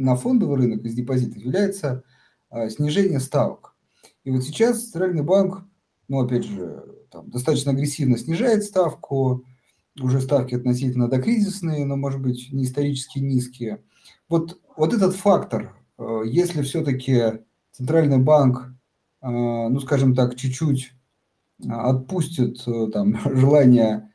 на фондовый рынок из депозитов является а, снижение ставок. И вот сейчас Центральный банк, ну, опять же, там, достаточно агрессивно снижает ставку, уже ставки относительно докризисные, но, может быть, не исторически низкие. Вот, вот этот фактор, а, если все-таки Центральный банк, а, ну, скажем так, чуть-чуть отпустит там, желание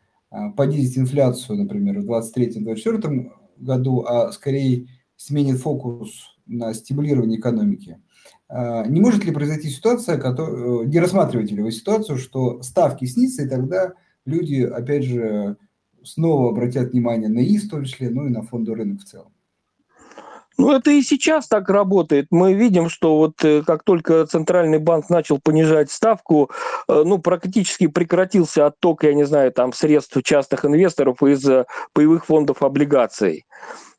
понизить инфляцию, например, в 2023-2024 году, а скорее сменит фокус на стимулирование экономики, а, не может ли произойти ситуация, которая, э, не рассматриваете ли вы ситуацию, что ставки снизятся, и тогда люди, опять же, снова обратят внимание на ИС в том числе, ну и на фондовый рынок в целом? Ну, это и сейчас так работает. Мы видим, что вот э, как только Центральный банк начал понижать ставку, э, ну, практически прекратился отток, я не знаю, там, средств частных инвесторов из паевых фондов облигаций.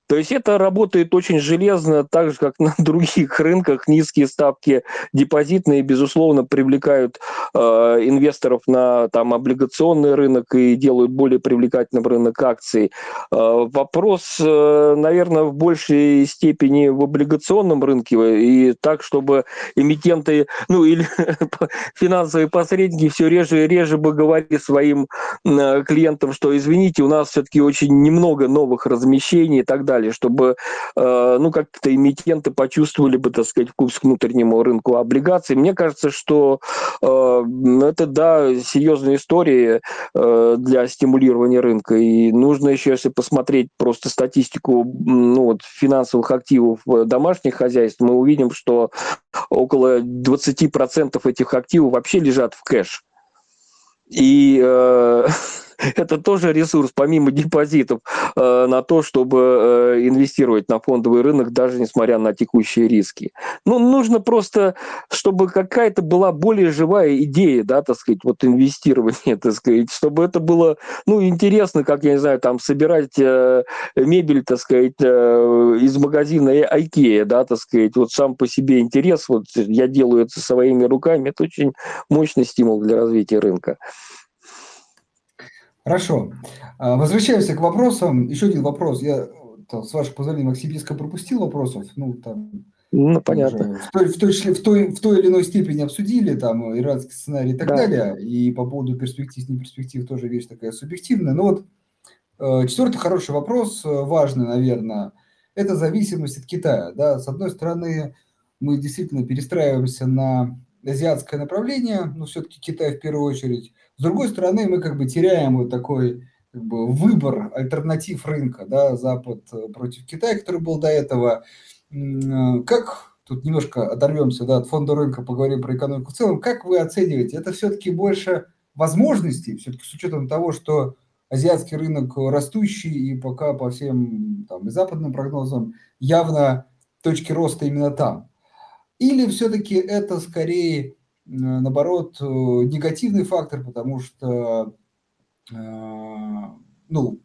То есть это работает очень железно, так же, как на других рынках. Низкие ставки депозитные, безусловно, привлекают э, инвесторов на там, облигационный рынок и делают более привлекательным рынок акций. Э, вопрос, э, наверное, в большей степени в облигационном рынке и так, чтобы эмитенты, ну или финансовые посредники все реже и реже бы говорили своим э, клиентам, что извините, у нас все-таки очень немного новых размещений и так далее далее, чтобы, э, ну, как-то эмитенты почувствовали бы, так сказать, вкус к внутреннему рынку облигаций. Мне кажется, что э, это, да, серьезная история э, для стимулирования рынка. И нужно еще, если посмотреть просто статистику ну, вот, финансовых активов домашних хозяйств, мы увидим, что около 20% этих активов вообще лежат в кэш. И э, это тоже ресурс, помимо депозитов, э, на то, чтобы э, инвестировать на фондовый рынок, даже несмотря на текущие риски. Ну, нужно просто, чтобы какая-то была более живая идея, да, так сказать, вот инвестирование, так сказать, чтобы это было, ну, интересно, как, я не знаю, там, собирать э, мебель, так сказать, из магазина IKEA, да, так сказать, вот сам по себе интерес, вот я делаю это своими руками, это очень мощный стимул для развития рынка. Хорошо. А, возвращаемся к вопросам. Еще один вопрос. Я, с вашего позволения, Максим пропустил вопросов. Ну, там, ну, понятно. В той, в, той, в, той, в той или иной степени обсудили там иранский сценарий и так да. далее. И по поводу перспектив, не перспектив тоже вещь такая субъективная. Но вот э, четвертый хороший вопрос, э, важный, наверное, это зависимость от Китая. Да? С одной стороны, мы действительно перестраиваемся на азиатское направление, но все-таки Китай в первую очередь – с другой стороны, мы как бы теряем вот такой как бы, выбор альтернатив рынка, да, Запад э, против Китая, который был до этого. Э, как, тут немножко оторвемся да, от фонда рынка, поговорим про экономику в целом, как вы оцениваете, это все-таки больше возможностей, все-таки с учетом того, что азиатский рынок растущий, и пока по всем там, и западным прогнозам явно точки роста именно там. Или все-таки это скорее, наоборот, негативный фактор, потому что ну,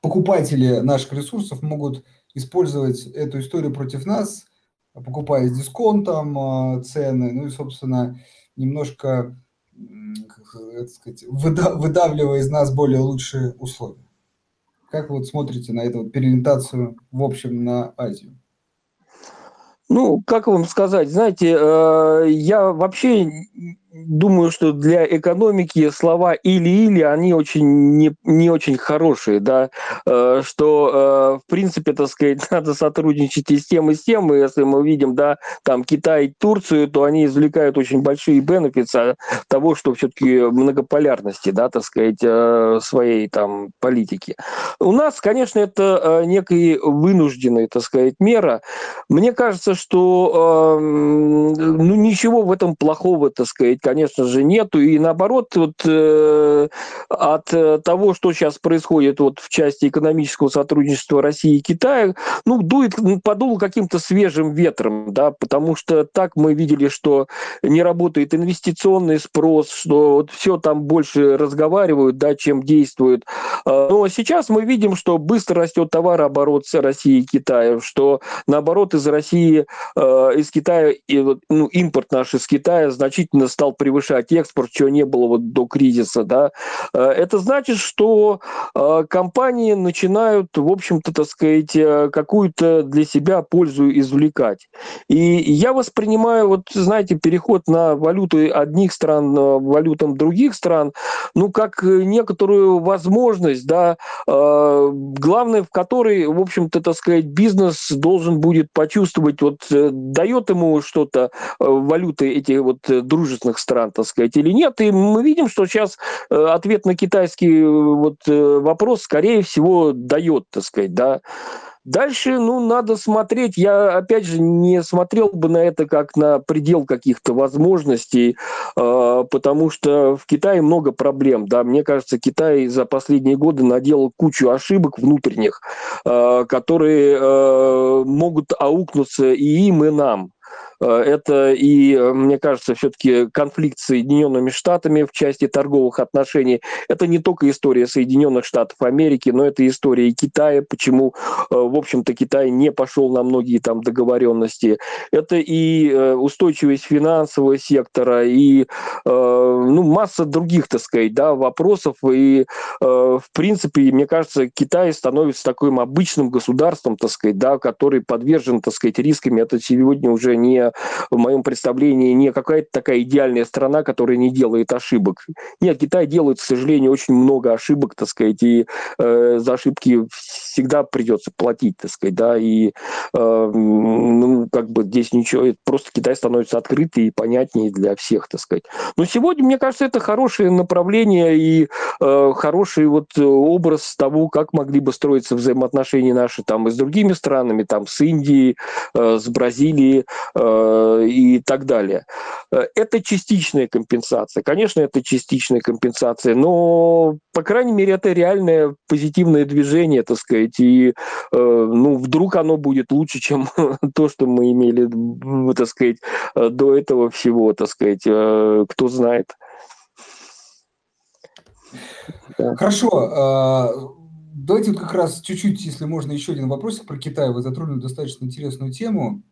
покупатели наших ресурсов могут использовать эту историю против нас, покупая с дисконтом цены, ну и, собственно, немножко как сказать, выдавливая из нас более лучшие условия. Как вы вот смотрите на эту переориентацию в общем на Азию? Ну, как вам сказать, знаете, э, я вообще думаю, что для экономики слова или-или, они очень не, не очень хорошие, да, э, что, э, в принципе, так сказать, надо сотрудничать и с тем, и с тем, и если мы видим, да, там Китай, Турцию, то они извлекают очень большие бенефиты от того, что все-таки многополярности, да, так сказать, э, своей там политики. У нас, конечно, это некая вынужденная, так сказать, мера. Мне кажется, что ну, ничего в этом плохого, так сказать, конечно же, нету. И наоборот, вот, э, от э, того, что сейчас происходит вот, в части экономического сотрудничества России и Китая, ну, дует, подул каким-то свежим ветром, да, потому что так мы видели, что не работает инвестиционный спрос, что вот все там больше разговаривают, да, чем действуют. А, но сейчас мы видим, что быстро растет товарооборот с Россией и Китаем, что наоборот из России, э, из Китая, ну, импорт наш из Китая значительно стал превышать экспорт, чего не было вот до кризиса, да, э, это значит, что э, компании начинают, в общем-то, так сказать, э, какую-то для себя пользу извлекать. И я воспринимаю, вот, знаете, переход на валюты одних стран, валютам других стран, ну, как некоторую возможность, да, главное, в которой, в общем-то, так сказать, бизнес должен будет почувствовать, вот, дает ему что-то валюты этих вот дружественных стран, так сказать, или нет. И мы видим, что сейчас э, ответ на китайский э, вот э, вопрос, скорее всего, дает, так сказать, да. Дальше, ну, надо смотреть. Я, опять же, не смотрел бы на это как на предел каких-то возможностей, потому что в Китае много проблем. Да, мне кажется, Китай за последние годы наделал кучу ошибок внутренних, которые могут аукнуться и им, и нам. Э, это и, э, мне кажется, все-таки конфликт с Соединенными Штатами в части торговых отношений. Это не только история Соединенных Штатов Америки, но это история и Китая, почему, э, в общем-то, Китай не пошел на многие там договоренности. Это и устойчивость финансового сектора, и ну, масса других, так сказать, да, вопросов. И, в принципе, мне кажется, Китай становится таким обычным государством, так сказать, да, который подвержен, так сказать, рисками. Это сегодня уже не в моем представлении не какая-то такая идеальная страна, которая не делает ошибок. Нет, Китай делает, к сожалению, очень много ошибок, так сказать, и э, за ошибки всегда придется платить, так сказать, да, и э, ну, как бы здесь ничего, просто Китай становится открытый и понятнее для всех, так сказать. Но сегодня, мне кажется, это хорошее направление и э, хороший вот образ того, как могли бы строиться взаимоотношения наши там и с другими странами, там с Индией, э, с Бразилией, э, Э, и так далее. Э, это частичная компенсация. Конечно, это частичная компенсация, но, по крайней мере, это реальное позитивное движение, так сказать, и, э, ну, вдруг оно будет лучше, чем то, что мы имели, так сказать, до этого всего, так сказать, кто знает. Хорошо. А, давайте вот как раз чуть-чуть, если можно, еще один вопросик про Китай. Вы затронули достаточно интересную тему.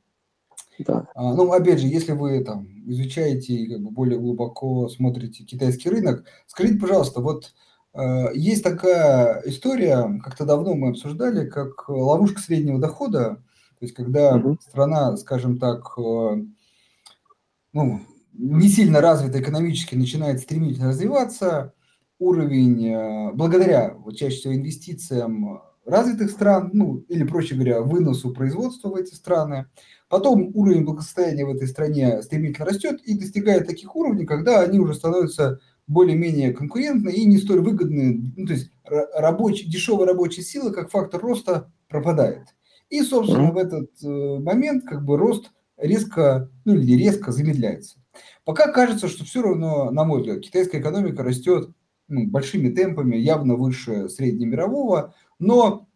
Да. А, ну, опять же, если вы там изучаете и как бы более глубоко смотрите китайский рынок, скажите, пожалуйста, вот э, есть такая история, как-то давно мы обсуждали, как ловушка среднего дохода, то есть когда угу. страна, скажем так, ну, не сильно развита экономически, начинает стремительно развиваться, уровень, э, благодаря вот чаще всего инвестициям развитых стран, ну, или, проще говоря, выносу производства в эти страны, Потом уровень благосостояния в этой стране стремительно растет и достигает таких уровней, когда они уже становятся более-менее конкурентны и не столь выгодны. Ну, то есть рабочий, дешевая рабочая сила как фактор роста пропадает. И, собственно, в этот э, момент как бы рост резко, ну или резко замедляется. Пока кажется, что все равно, на мой взгляд, китайская экономика растет ну, большими темпами, явно выше среднемирового, но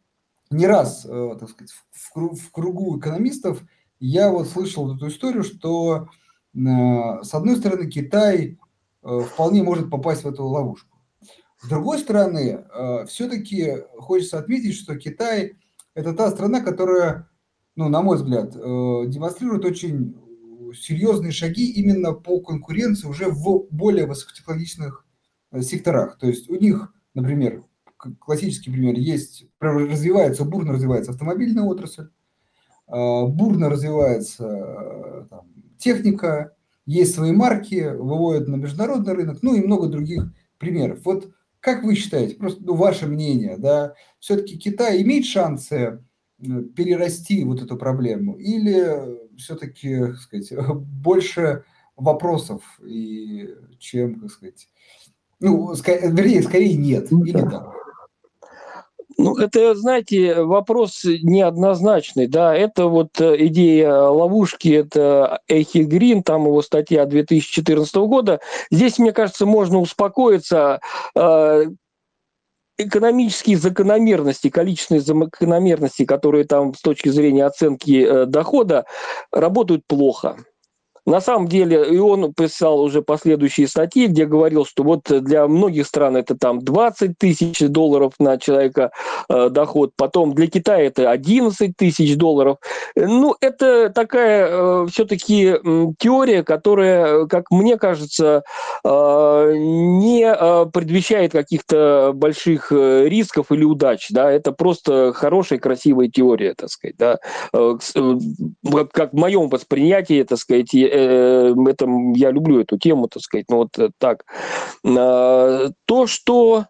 не раз, э, так сказать, в, кругу экономистов я вот слышал эту историю, что с одной стороны Китай вполне может попасть в эту ловушку. С другой стороны, все-таки хочется отметить, что Китай – это та страна, которая, ну, на мой взгляд, демонстрирует очень серьезные шаги именно по конкуренции уже в более высокотехнологичных э, секторах. То есть у них, например, классический пример, есть, развивается, бурно развивается автомобильная отрасль, э, бурно развивается э, там, техника, есть свои марки, выводят на международный рынок, ну и много других примеров. Вот как вы считаете, просто ну, ваше мнение, да, все-таки Китай имеет шансы перерасти вот эту проблему или все-таки, так сказать, больше вопросов, и чем, так сказать, ну, скорее, вернее, скорее нет, ну, или да. Ну, это, знаете, вопрос неоднозначный, да, это вот э, идея ловушки, это Эхи Грин, там его статья 2014 года. Здесь, мне кажется, можно успокоиться, э, экономические закономерности, количественные закономерности, которые там с точки зрения оценки э, дохода работают плохо. На самом деле, и он писал уже последующие статьи, где говорил, что вот для многих стран это там 20 тысяч долларов на человека э, доход, потом для Китая это 11 тысяч долларов. Ну, это такая э, все-таки теория, которая, как мне кажется, э, не э, предвещает каких-то больших э, рисков или удач. Да? Это просто хорошая, красивая теория, так сказать. Да? Э, э, как в моем восприятии, так сказать, э, это, я люблю эту тему, так сказать, ну вот э, так. Э, то, что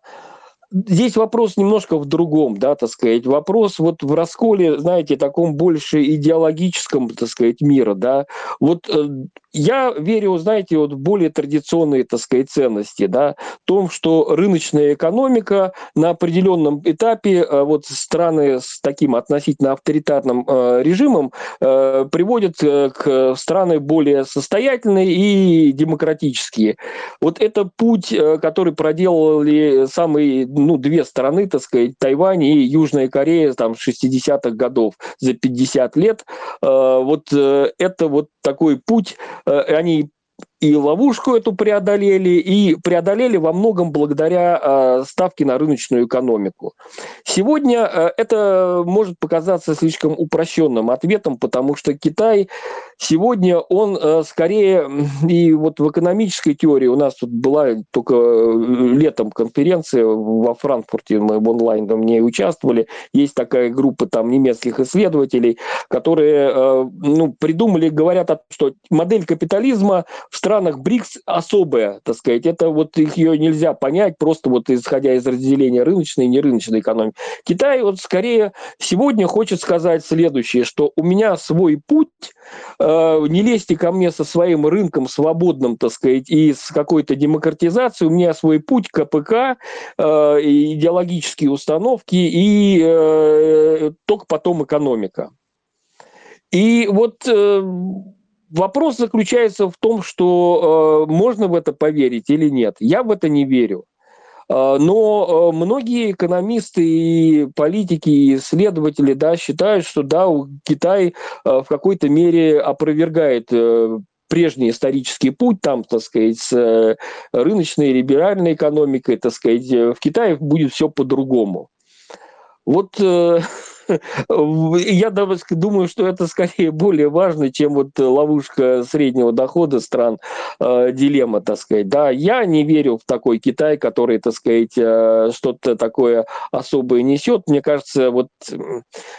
Здесь вопрос немножко в другом, да, так сказать. Вопрос вот в расколе, знаете, таком больше идеологическом, так сказать, мира, да. Вот э, я верю, знаете, вот более традиционные, так сказать, ценности, да, в том, что рыночная экономика на определенном этапе, э, вот страны с таким относительно авторитарным э, режимом э, приводят к страны более состоятельные и демократические. Вот это путь, который проделали самые, ну, две страны, так сказать, Тайвань и Южная Корея, там, 60-х годов за 50 лет. Вот это вот такой путь, Э, они и ловушку эту преодолели, и преодолели во многом благодаря э, ставке на рыночную экономику. Сегодня э, это может показаться слишком упрощенным ответом, потому что Китай сегодня, он э, скорее, и вот в экономической теории у нас тут была только э, летом конференция во Франкфурте, мы в онлайн в ней участвовали, есть такая группа там немецких исследователей, которые э, ну, придумали, говорят, что модель капитализма в странах БРИКС особая, так сказать. Это вот их ее нельзя понять просто вот исходя из разделения рыночной и нерыночной экономики. Китай вот скорее сегодня хочет сказать следующее, что у меня свой путь, э, не лезьте ко мне со своим рынком свободным, так сказать, и с какой-то демократизацией, у меня свой путь КПК, э, идеологические установки и э, только потом экономика. И вот э, Вопрос заключается в том, что э, можно в это поверить или нет. Я в это не верю. Э, но э, многие экономисты и политики, и исследователи да, считают, что да, Китай э, в какой-то мере опровергает прежний исторический путь, там, так сказать, с рыночной либеральной экономикой, так сказать, в Китае будет все по-другому. Вот Я думаю, что это скорее более важно, чем вот ловушка среднего дохода стран, э, дилемма, так сказать. Да, я не верю в такой Китай, который, так сказать, э, что-то такое особое несет. Мне кажется, вот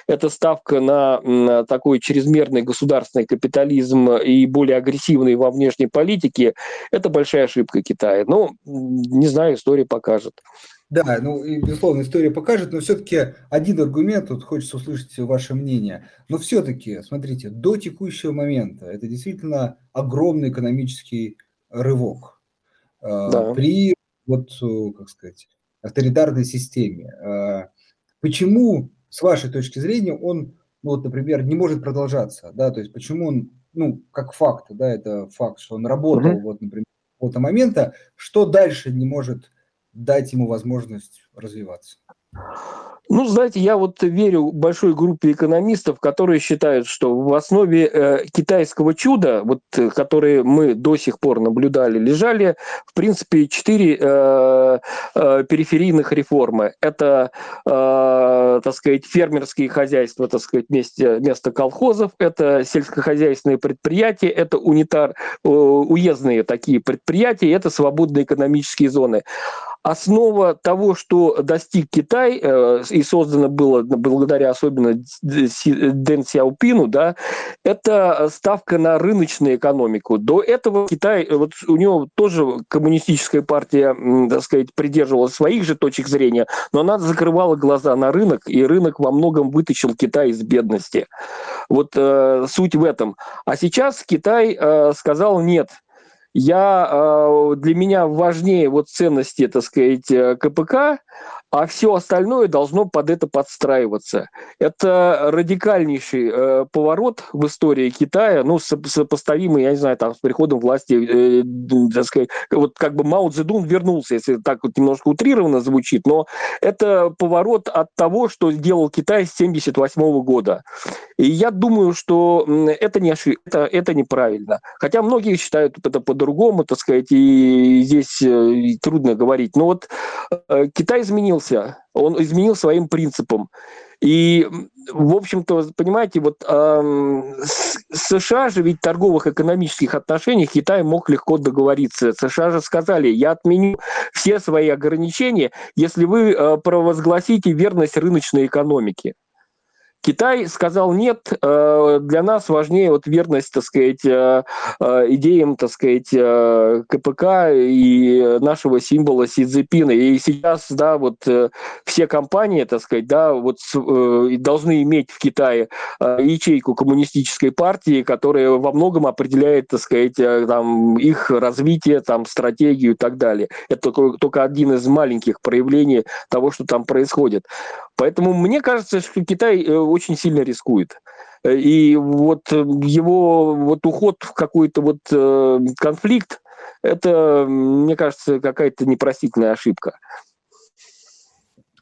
эта ставка на, на такой чрезмерный государственный капитализм и более агрессивный во внешней политике, это большая ошибка Китая. Ну, не знаю, история покажет. Да, ну и, безусловно, история покажет, но все-таки один аргумент, тут хочется услышать ваше мнение. Но все-таки, смотрите, до текущего момента это действительно огромный экономический рывок. А, да. При, вот, как сказать, авторитарной системе. А, почему, с вашей точки зрения, он, ну, вот, например, не может продолжаться? Да? То есть почему он, ну, как факт, да, это факт, что он работал, угу. вот, например, какого-то момента, что дальше не может дать ему возможность развиваться. Ну, знаете, я вот верю большой группе экономистов, которые считают, что в основе э, китайского чуда, вот, э, которые мы до сих пор наблюдали, лежали, в принципе, четыре э, э, периферийных реформы. Это, э, так сказать, фермерские хозяйства, так сказать, вместе, вместо колхозов, это сельскохозяйственные предприятия, это унитар, э, уездные такие предприятия, это свободные экономические зоны основа того, что достиг Китай, э, и создано было благодаря особенно Дэн Сяопину, да, это ставка на рыночную экономику. До этого Китай, э, вот у него тоже коммунистическая партия, так сказать, придерживалась своих же точек зрения, но она закрывала глаза на рынок, и рынок во многом вытащил Китай из бедности. Вот э, суть в этом. А сейчас Китай э, сказал нет – я, а, для меня важнее вот ценности, так сказать, э, КПК, а все остальное должно под это подстраиваться. Это радикальнейший э, поворот в истории Китая, ну, сопоставимый, я не знаю, там, с приходом власти, э, так сказать, вот как бы Мао Цзэдун вернулся, если так вот немножко утрированно звучит, но это поворот от того, что сделал Китай с 1978 года. И я думаю, что это, не ошиб... это, это неправильно. Хотя многие считают это по-другому, так сказать, и здесь э, трудно говорить. Но вот э, Китай изменился, он изменил своим принципам. И, в общем-то, понимаете, вот э, США же ведь в торговых экономических отношениях Китай мог легко договориться. США же сказали, я отменю все свои ограничения, если вы э, провозгласите верность рыночной экономике. Китай сказал нет, э, для нас важнее вот верность, так сказать, э, э, идеям, так сказать, КПК и нашего символа Си Цзепина. И сейчас, да, вот все компании, так сказать, да, вот должны иметь в Китае ячейку коммунистической партии, которая во многом определяет, так сказать, там, их развитие, там, стратегию и так далее. Это только, только один из маленьких проявлений того, что там происходит. Поэтому мне кажется, что Китай очень сильно рискует. И вот его вот уход в какой-то вот э, конфликт, это, мне кажется, какая-то непростительная ошибка.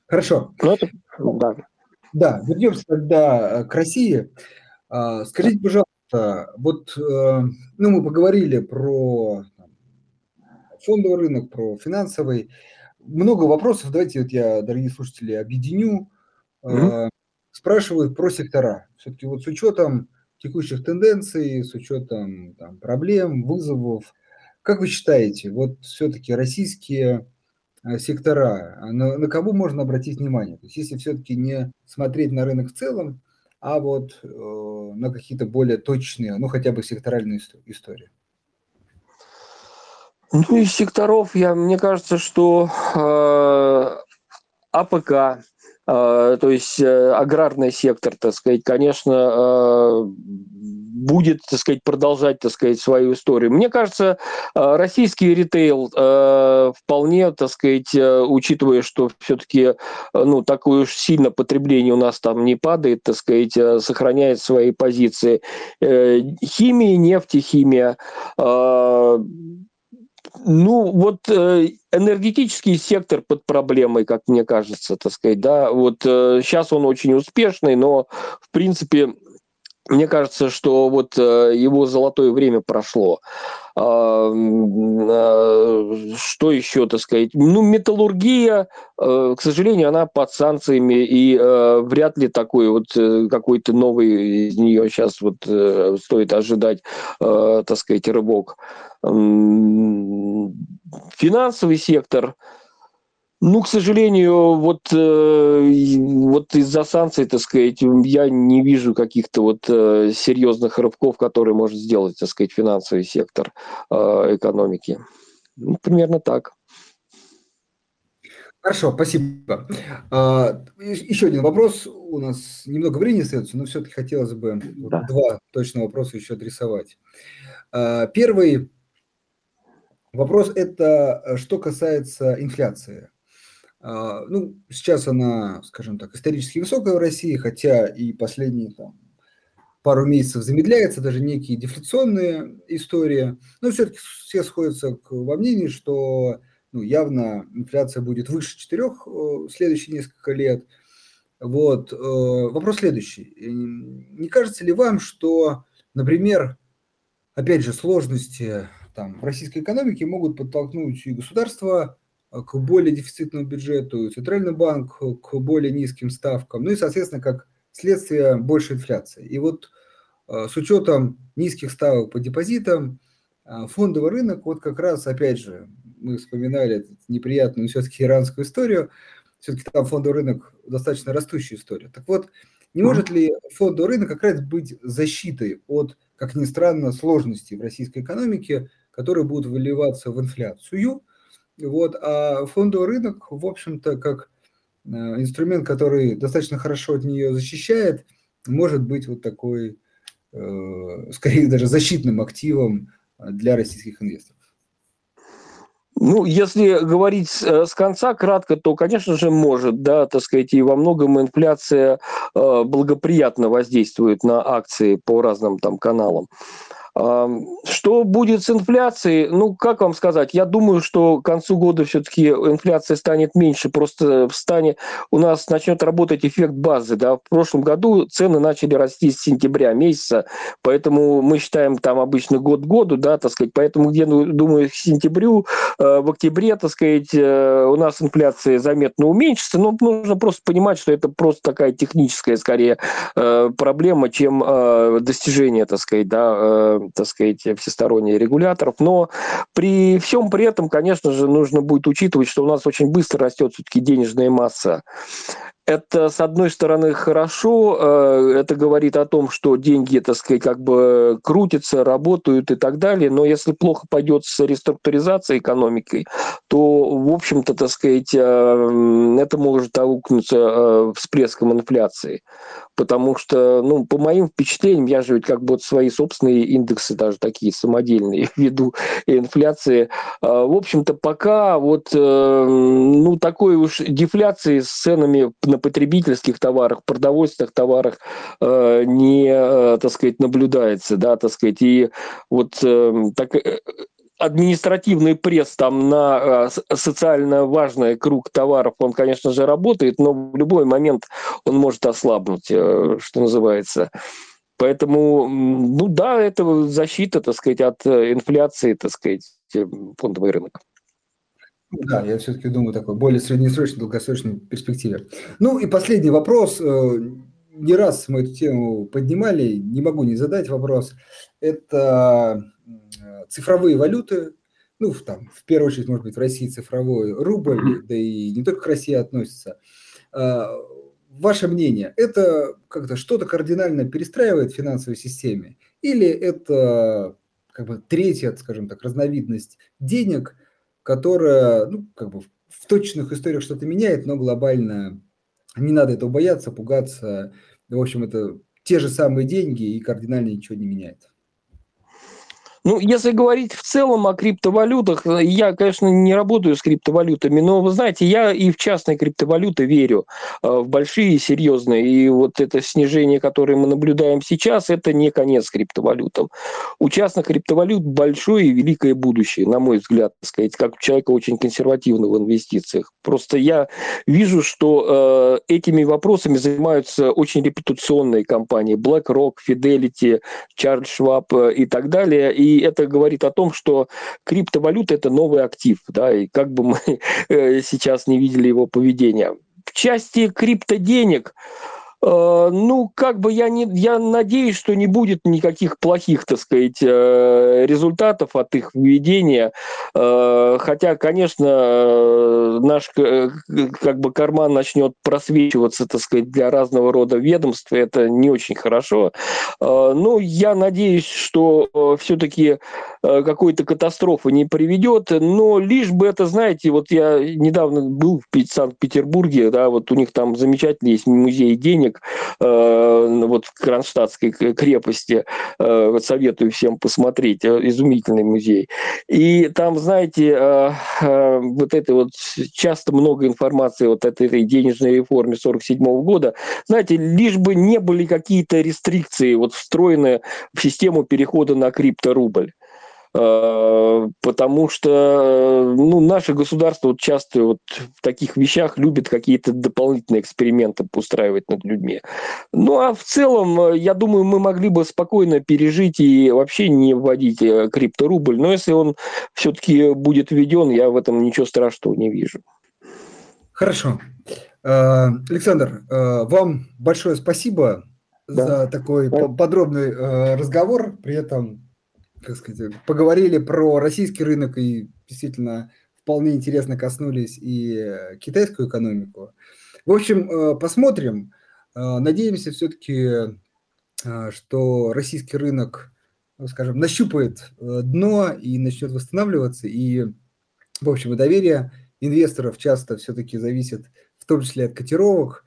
Хорошо. Ну, это, да. да, вернемся тогда к России. А, скажите, пожалуйста, вот э, ну, мы поговорили про фондовый рынок, про финансовый. Много вопросов. Давайте вот я, дорогие слушатели, объединю. Mm-hmm спрашивают про сектора. Все-таки вот с учетом текущих тенденций, с учетом там, проблем, вызовов, как вы считаете, вот все-таки российские э, сектора, а на, на кого можно обратить внимание? То есть если все-таки не смотреть на рынок в целом, а вот э, на какие-то более точные, ну хотя бы секторальные истории. Ну, из секторов, я, мне кажется, что э, АПК, а, то есть э, аграрный сектор, так сказать, конечно, а, будет, так сказать, продолжать, так сказать, свою историю. Мне кажется, а, российский ритейл вполне, так сказать, э, учитывая, что все-таки, ну, такое уж сильно потребление у нас там не падает, так сказать, сохраняет свои позиции. Э, химия, нефтехимия, ну, вот э, энергетический сектор под проблемой, как мне кажется, так сказать, да, вот э, сейчас он очень успешный, но, в принципе, мне кажется, что вот э, его золотое время прошло. А, а, что еще, так сказать? Ну, металлургия, э, к сожалению, она под санкциями, и э, вряд ли такой вот какой-то новый из нее сейчас вот стоит ожидать, так сказать, рывок. Финансовый сектор – ну, к сожалению, вот, э, вот из-за санкций, так сказать, я не вижу каких-то вот э, серьезных рывков, которые может сделать, так сказать, финансовый сектор э, экономики. Ну, примерно так. Хорошо, спасибо. А, еще один вопрос. У нас немного времени остается, но все-таки хотелось бы да. два точных вопроса еще адресовать. А, первый вопрос – это что касается инфляции. А, ну, сейчас она, скажем так, исторически высокая в России, хотя и последние там, пару месяцев замедляется, даже некие дефляционные истории. Но все-таки все сходятся к, во мнении, что ну, явно инфляция будет выше 4 в следующие несколько лет. Вот. Вопрос следующий. Не кажется ли вам, что, например, опять же, сложности там, российской экономике могут подтолкнуть и государство к более дефицитному бюджету, Центральный банк к более низким ставкам, ну и, соответственно, как следствие больше инфляции. И вот с учетом низких ставок по депозитам, фондовый рынок, вот как раз, опять же, мы вспоминали неприятную все-таки иранскую историю, все-таки там фондовый рынок достаточно растущая история. Так вот, не может ли фондовый рынок как раз быть защитой от, как ни странно, сложностей в российской экономике, которые будут выливаться в инфляцию? Вот, а фондовый рынок, в общем-то, как э, инструмент, который достаточно хорошо от нее защищает, может быть вот такой, э, скорее даже защитным активом для российских инвесторов. Ну, если говорить э, с конца кратко, то, конечно же, может, да, так сказать, и во многом инфляция благоприятно воздействует на акции по разным там каналам. Что будет с инфляцией? Ну, как вам сказать? Я думаю, что к концу года все-таки инфляция станет меньше. Просто в стане у нас начнет работать эффект базы. Да? В прошлом году цены начали расти с сентября месяца, поэтому мы считаем там обычно год к году, да, так сказать. Поэтому где, думаю, к сентябрю, э, в октябре, так сказать, э, у нас инфляция заметно уменьшится. Но нужно просто понимать, что это просто такая техническая, скорее, э, проблема, чем достижение, так сказать, да, так сказать, всесторонне регуляторов. Но при всем при этом, конечно же, нужно будет учитывать, что у нас очень быстро растет все-таки денежная масса. Это, с одной стороны, хорошо, э, это говорит о том, что деньги, так сказать, как бы крутятся, работают и так далее, но если плохо пойдет с реструктуризацией экономики, то, в общем-то, так сказать, э, это может аукнуться э, всплеском инфляции потому что, ну, по моим впечатлениям, я же ведь как бы вот свои собственные индексы даже такие самодельные веду инфляции. В общем-то, пока вот, э, ну, такой уж дефляции с ценами на потребительских товарах, продовольственных товарах э, не, э, так сказать, наблюдается, да, так сказать, и вот так административный пресс там на э, социально важный круг товаров, он, конечно же, работает, но в любой момент он может ослабнуть, э, что называется. Поэтому, ну да, это защита, так сказать, от э, инфляции, так сказать, фондовый рынок. Да, я все-таки думаю такой более среднесрочной, долгосрочной перспективе. Ну и последний вопрос. Не раз мы эту тему поднимали, не могу не задать вопрос. Это цифровые валюты, ну, там, в первую очередь, может быть, в России цифровой рубль, да и не только к России относится. А, ваше мнение, это как-то что-то кардинально перестраивает в финансовой системе? Или это как бы третья, скажем так, разновидность денег, которая, ну, как бы в точных историях что-то меняет, но глобально не надо этого бояться, пугаться. В общем, это те же самые деньги и кардинально ничего не меняет. Ну, если говорить в целом о криптовалютах, я, конечно, не работаю с криптовалютами, но, вы знаете, я и в частные криптовалюты верю, э, в большие, серьезные. И вот это снижение, которое мы наблюдаем сейчас, это не конец криптовалютам. У частных криптовалют большое и великое будущее, на мой взгляд, так сказать, как у человека очень консервативного в инвестициях. Просто я вижу, что э, этими вопросами занимаются очень репутационные компании. BlackRock, Fidelity, Charles Schwab э, и так далее. И это говорит о том, что криптовалюта – это новый актив, да, и как бы мы э, сейчас не видели его поведения. В части криптоденег, Э, ну, как бы я, не, я надеюсь, что не будет никаких плохих, так сказать, э, результатов от их введения. Э, хотя, конечно, наш как бы карман начнет просвечиваться, так сказать, для разного рода ведомств. Это не очень хорошо. Но я надеюсь, что все-таки какой-то катастрофы не приведет. Но лишь бы это, знаете, вот я недавно был в Санкт-Петербурге, да, вот у них там замечательный есть музей денег, памятник э, вот Кронштадтской крепости. Э, вот советую всем посмотреть. Э, изумительный музей. И там, знаете, вот это вот часто много информации вот этой денежной реформе 47 года. Знаете, лишь бы не были какие-то рестрикции вот встроенные в систему перехода на крипторубль. Э, потому что ну, наше государство вот часто вот в таких вещах любит какие-то дополнительные эксперименты устраивать над людьми. Ну а в целом, э, я думаю, мы могли бы спокойно пережить и вообще не вводить э, крипторубль. Но если он все-таки будет введен, я в этом ничего страшного не вижу. Хорошо. Александр, вам большое спасибо да. за такой подробный разговор. При этом как сказать, поговорили про российский рынок и действительно вполне интересно коснулись и э, китайскую экономику. В общем, э, посмотрим. Э, надеемся все-таки, что российский рынок, ну, скажем, нащупает дно и начнет восстанавливаться. И, в общем, доверие инвесторов часто все-таки зависит в том числе от котировок –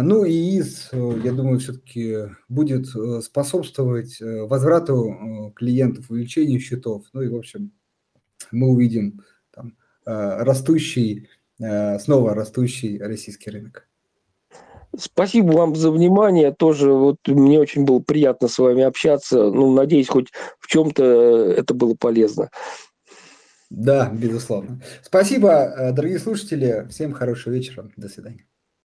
ну и ИИС, э, я думаю, все-таки будет э, способствовать э, возврату клиентов, увеличению счетов. Ну и, в общем, мы увидим там, растущий, снова растущий российский рынок. Спасибо вам за внимание. Тоже вот мне очень было приятно с вами общаться. Ну, надеюсь, хоть в чем-то это было полезно. Да, безусловно. Спасибо, дорогие слушатели. Всем хорошего вечера. До свидания.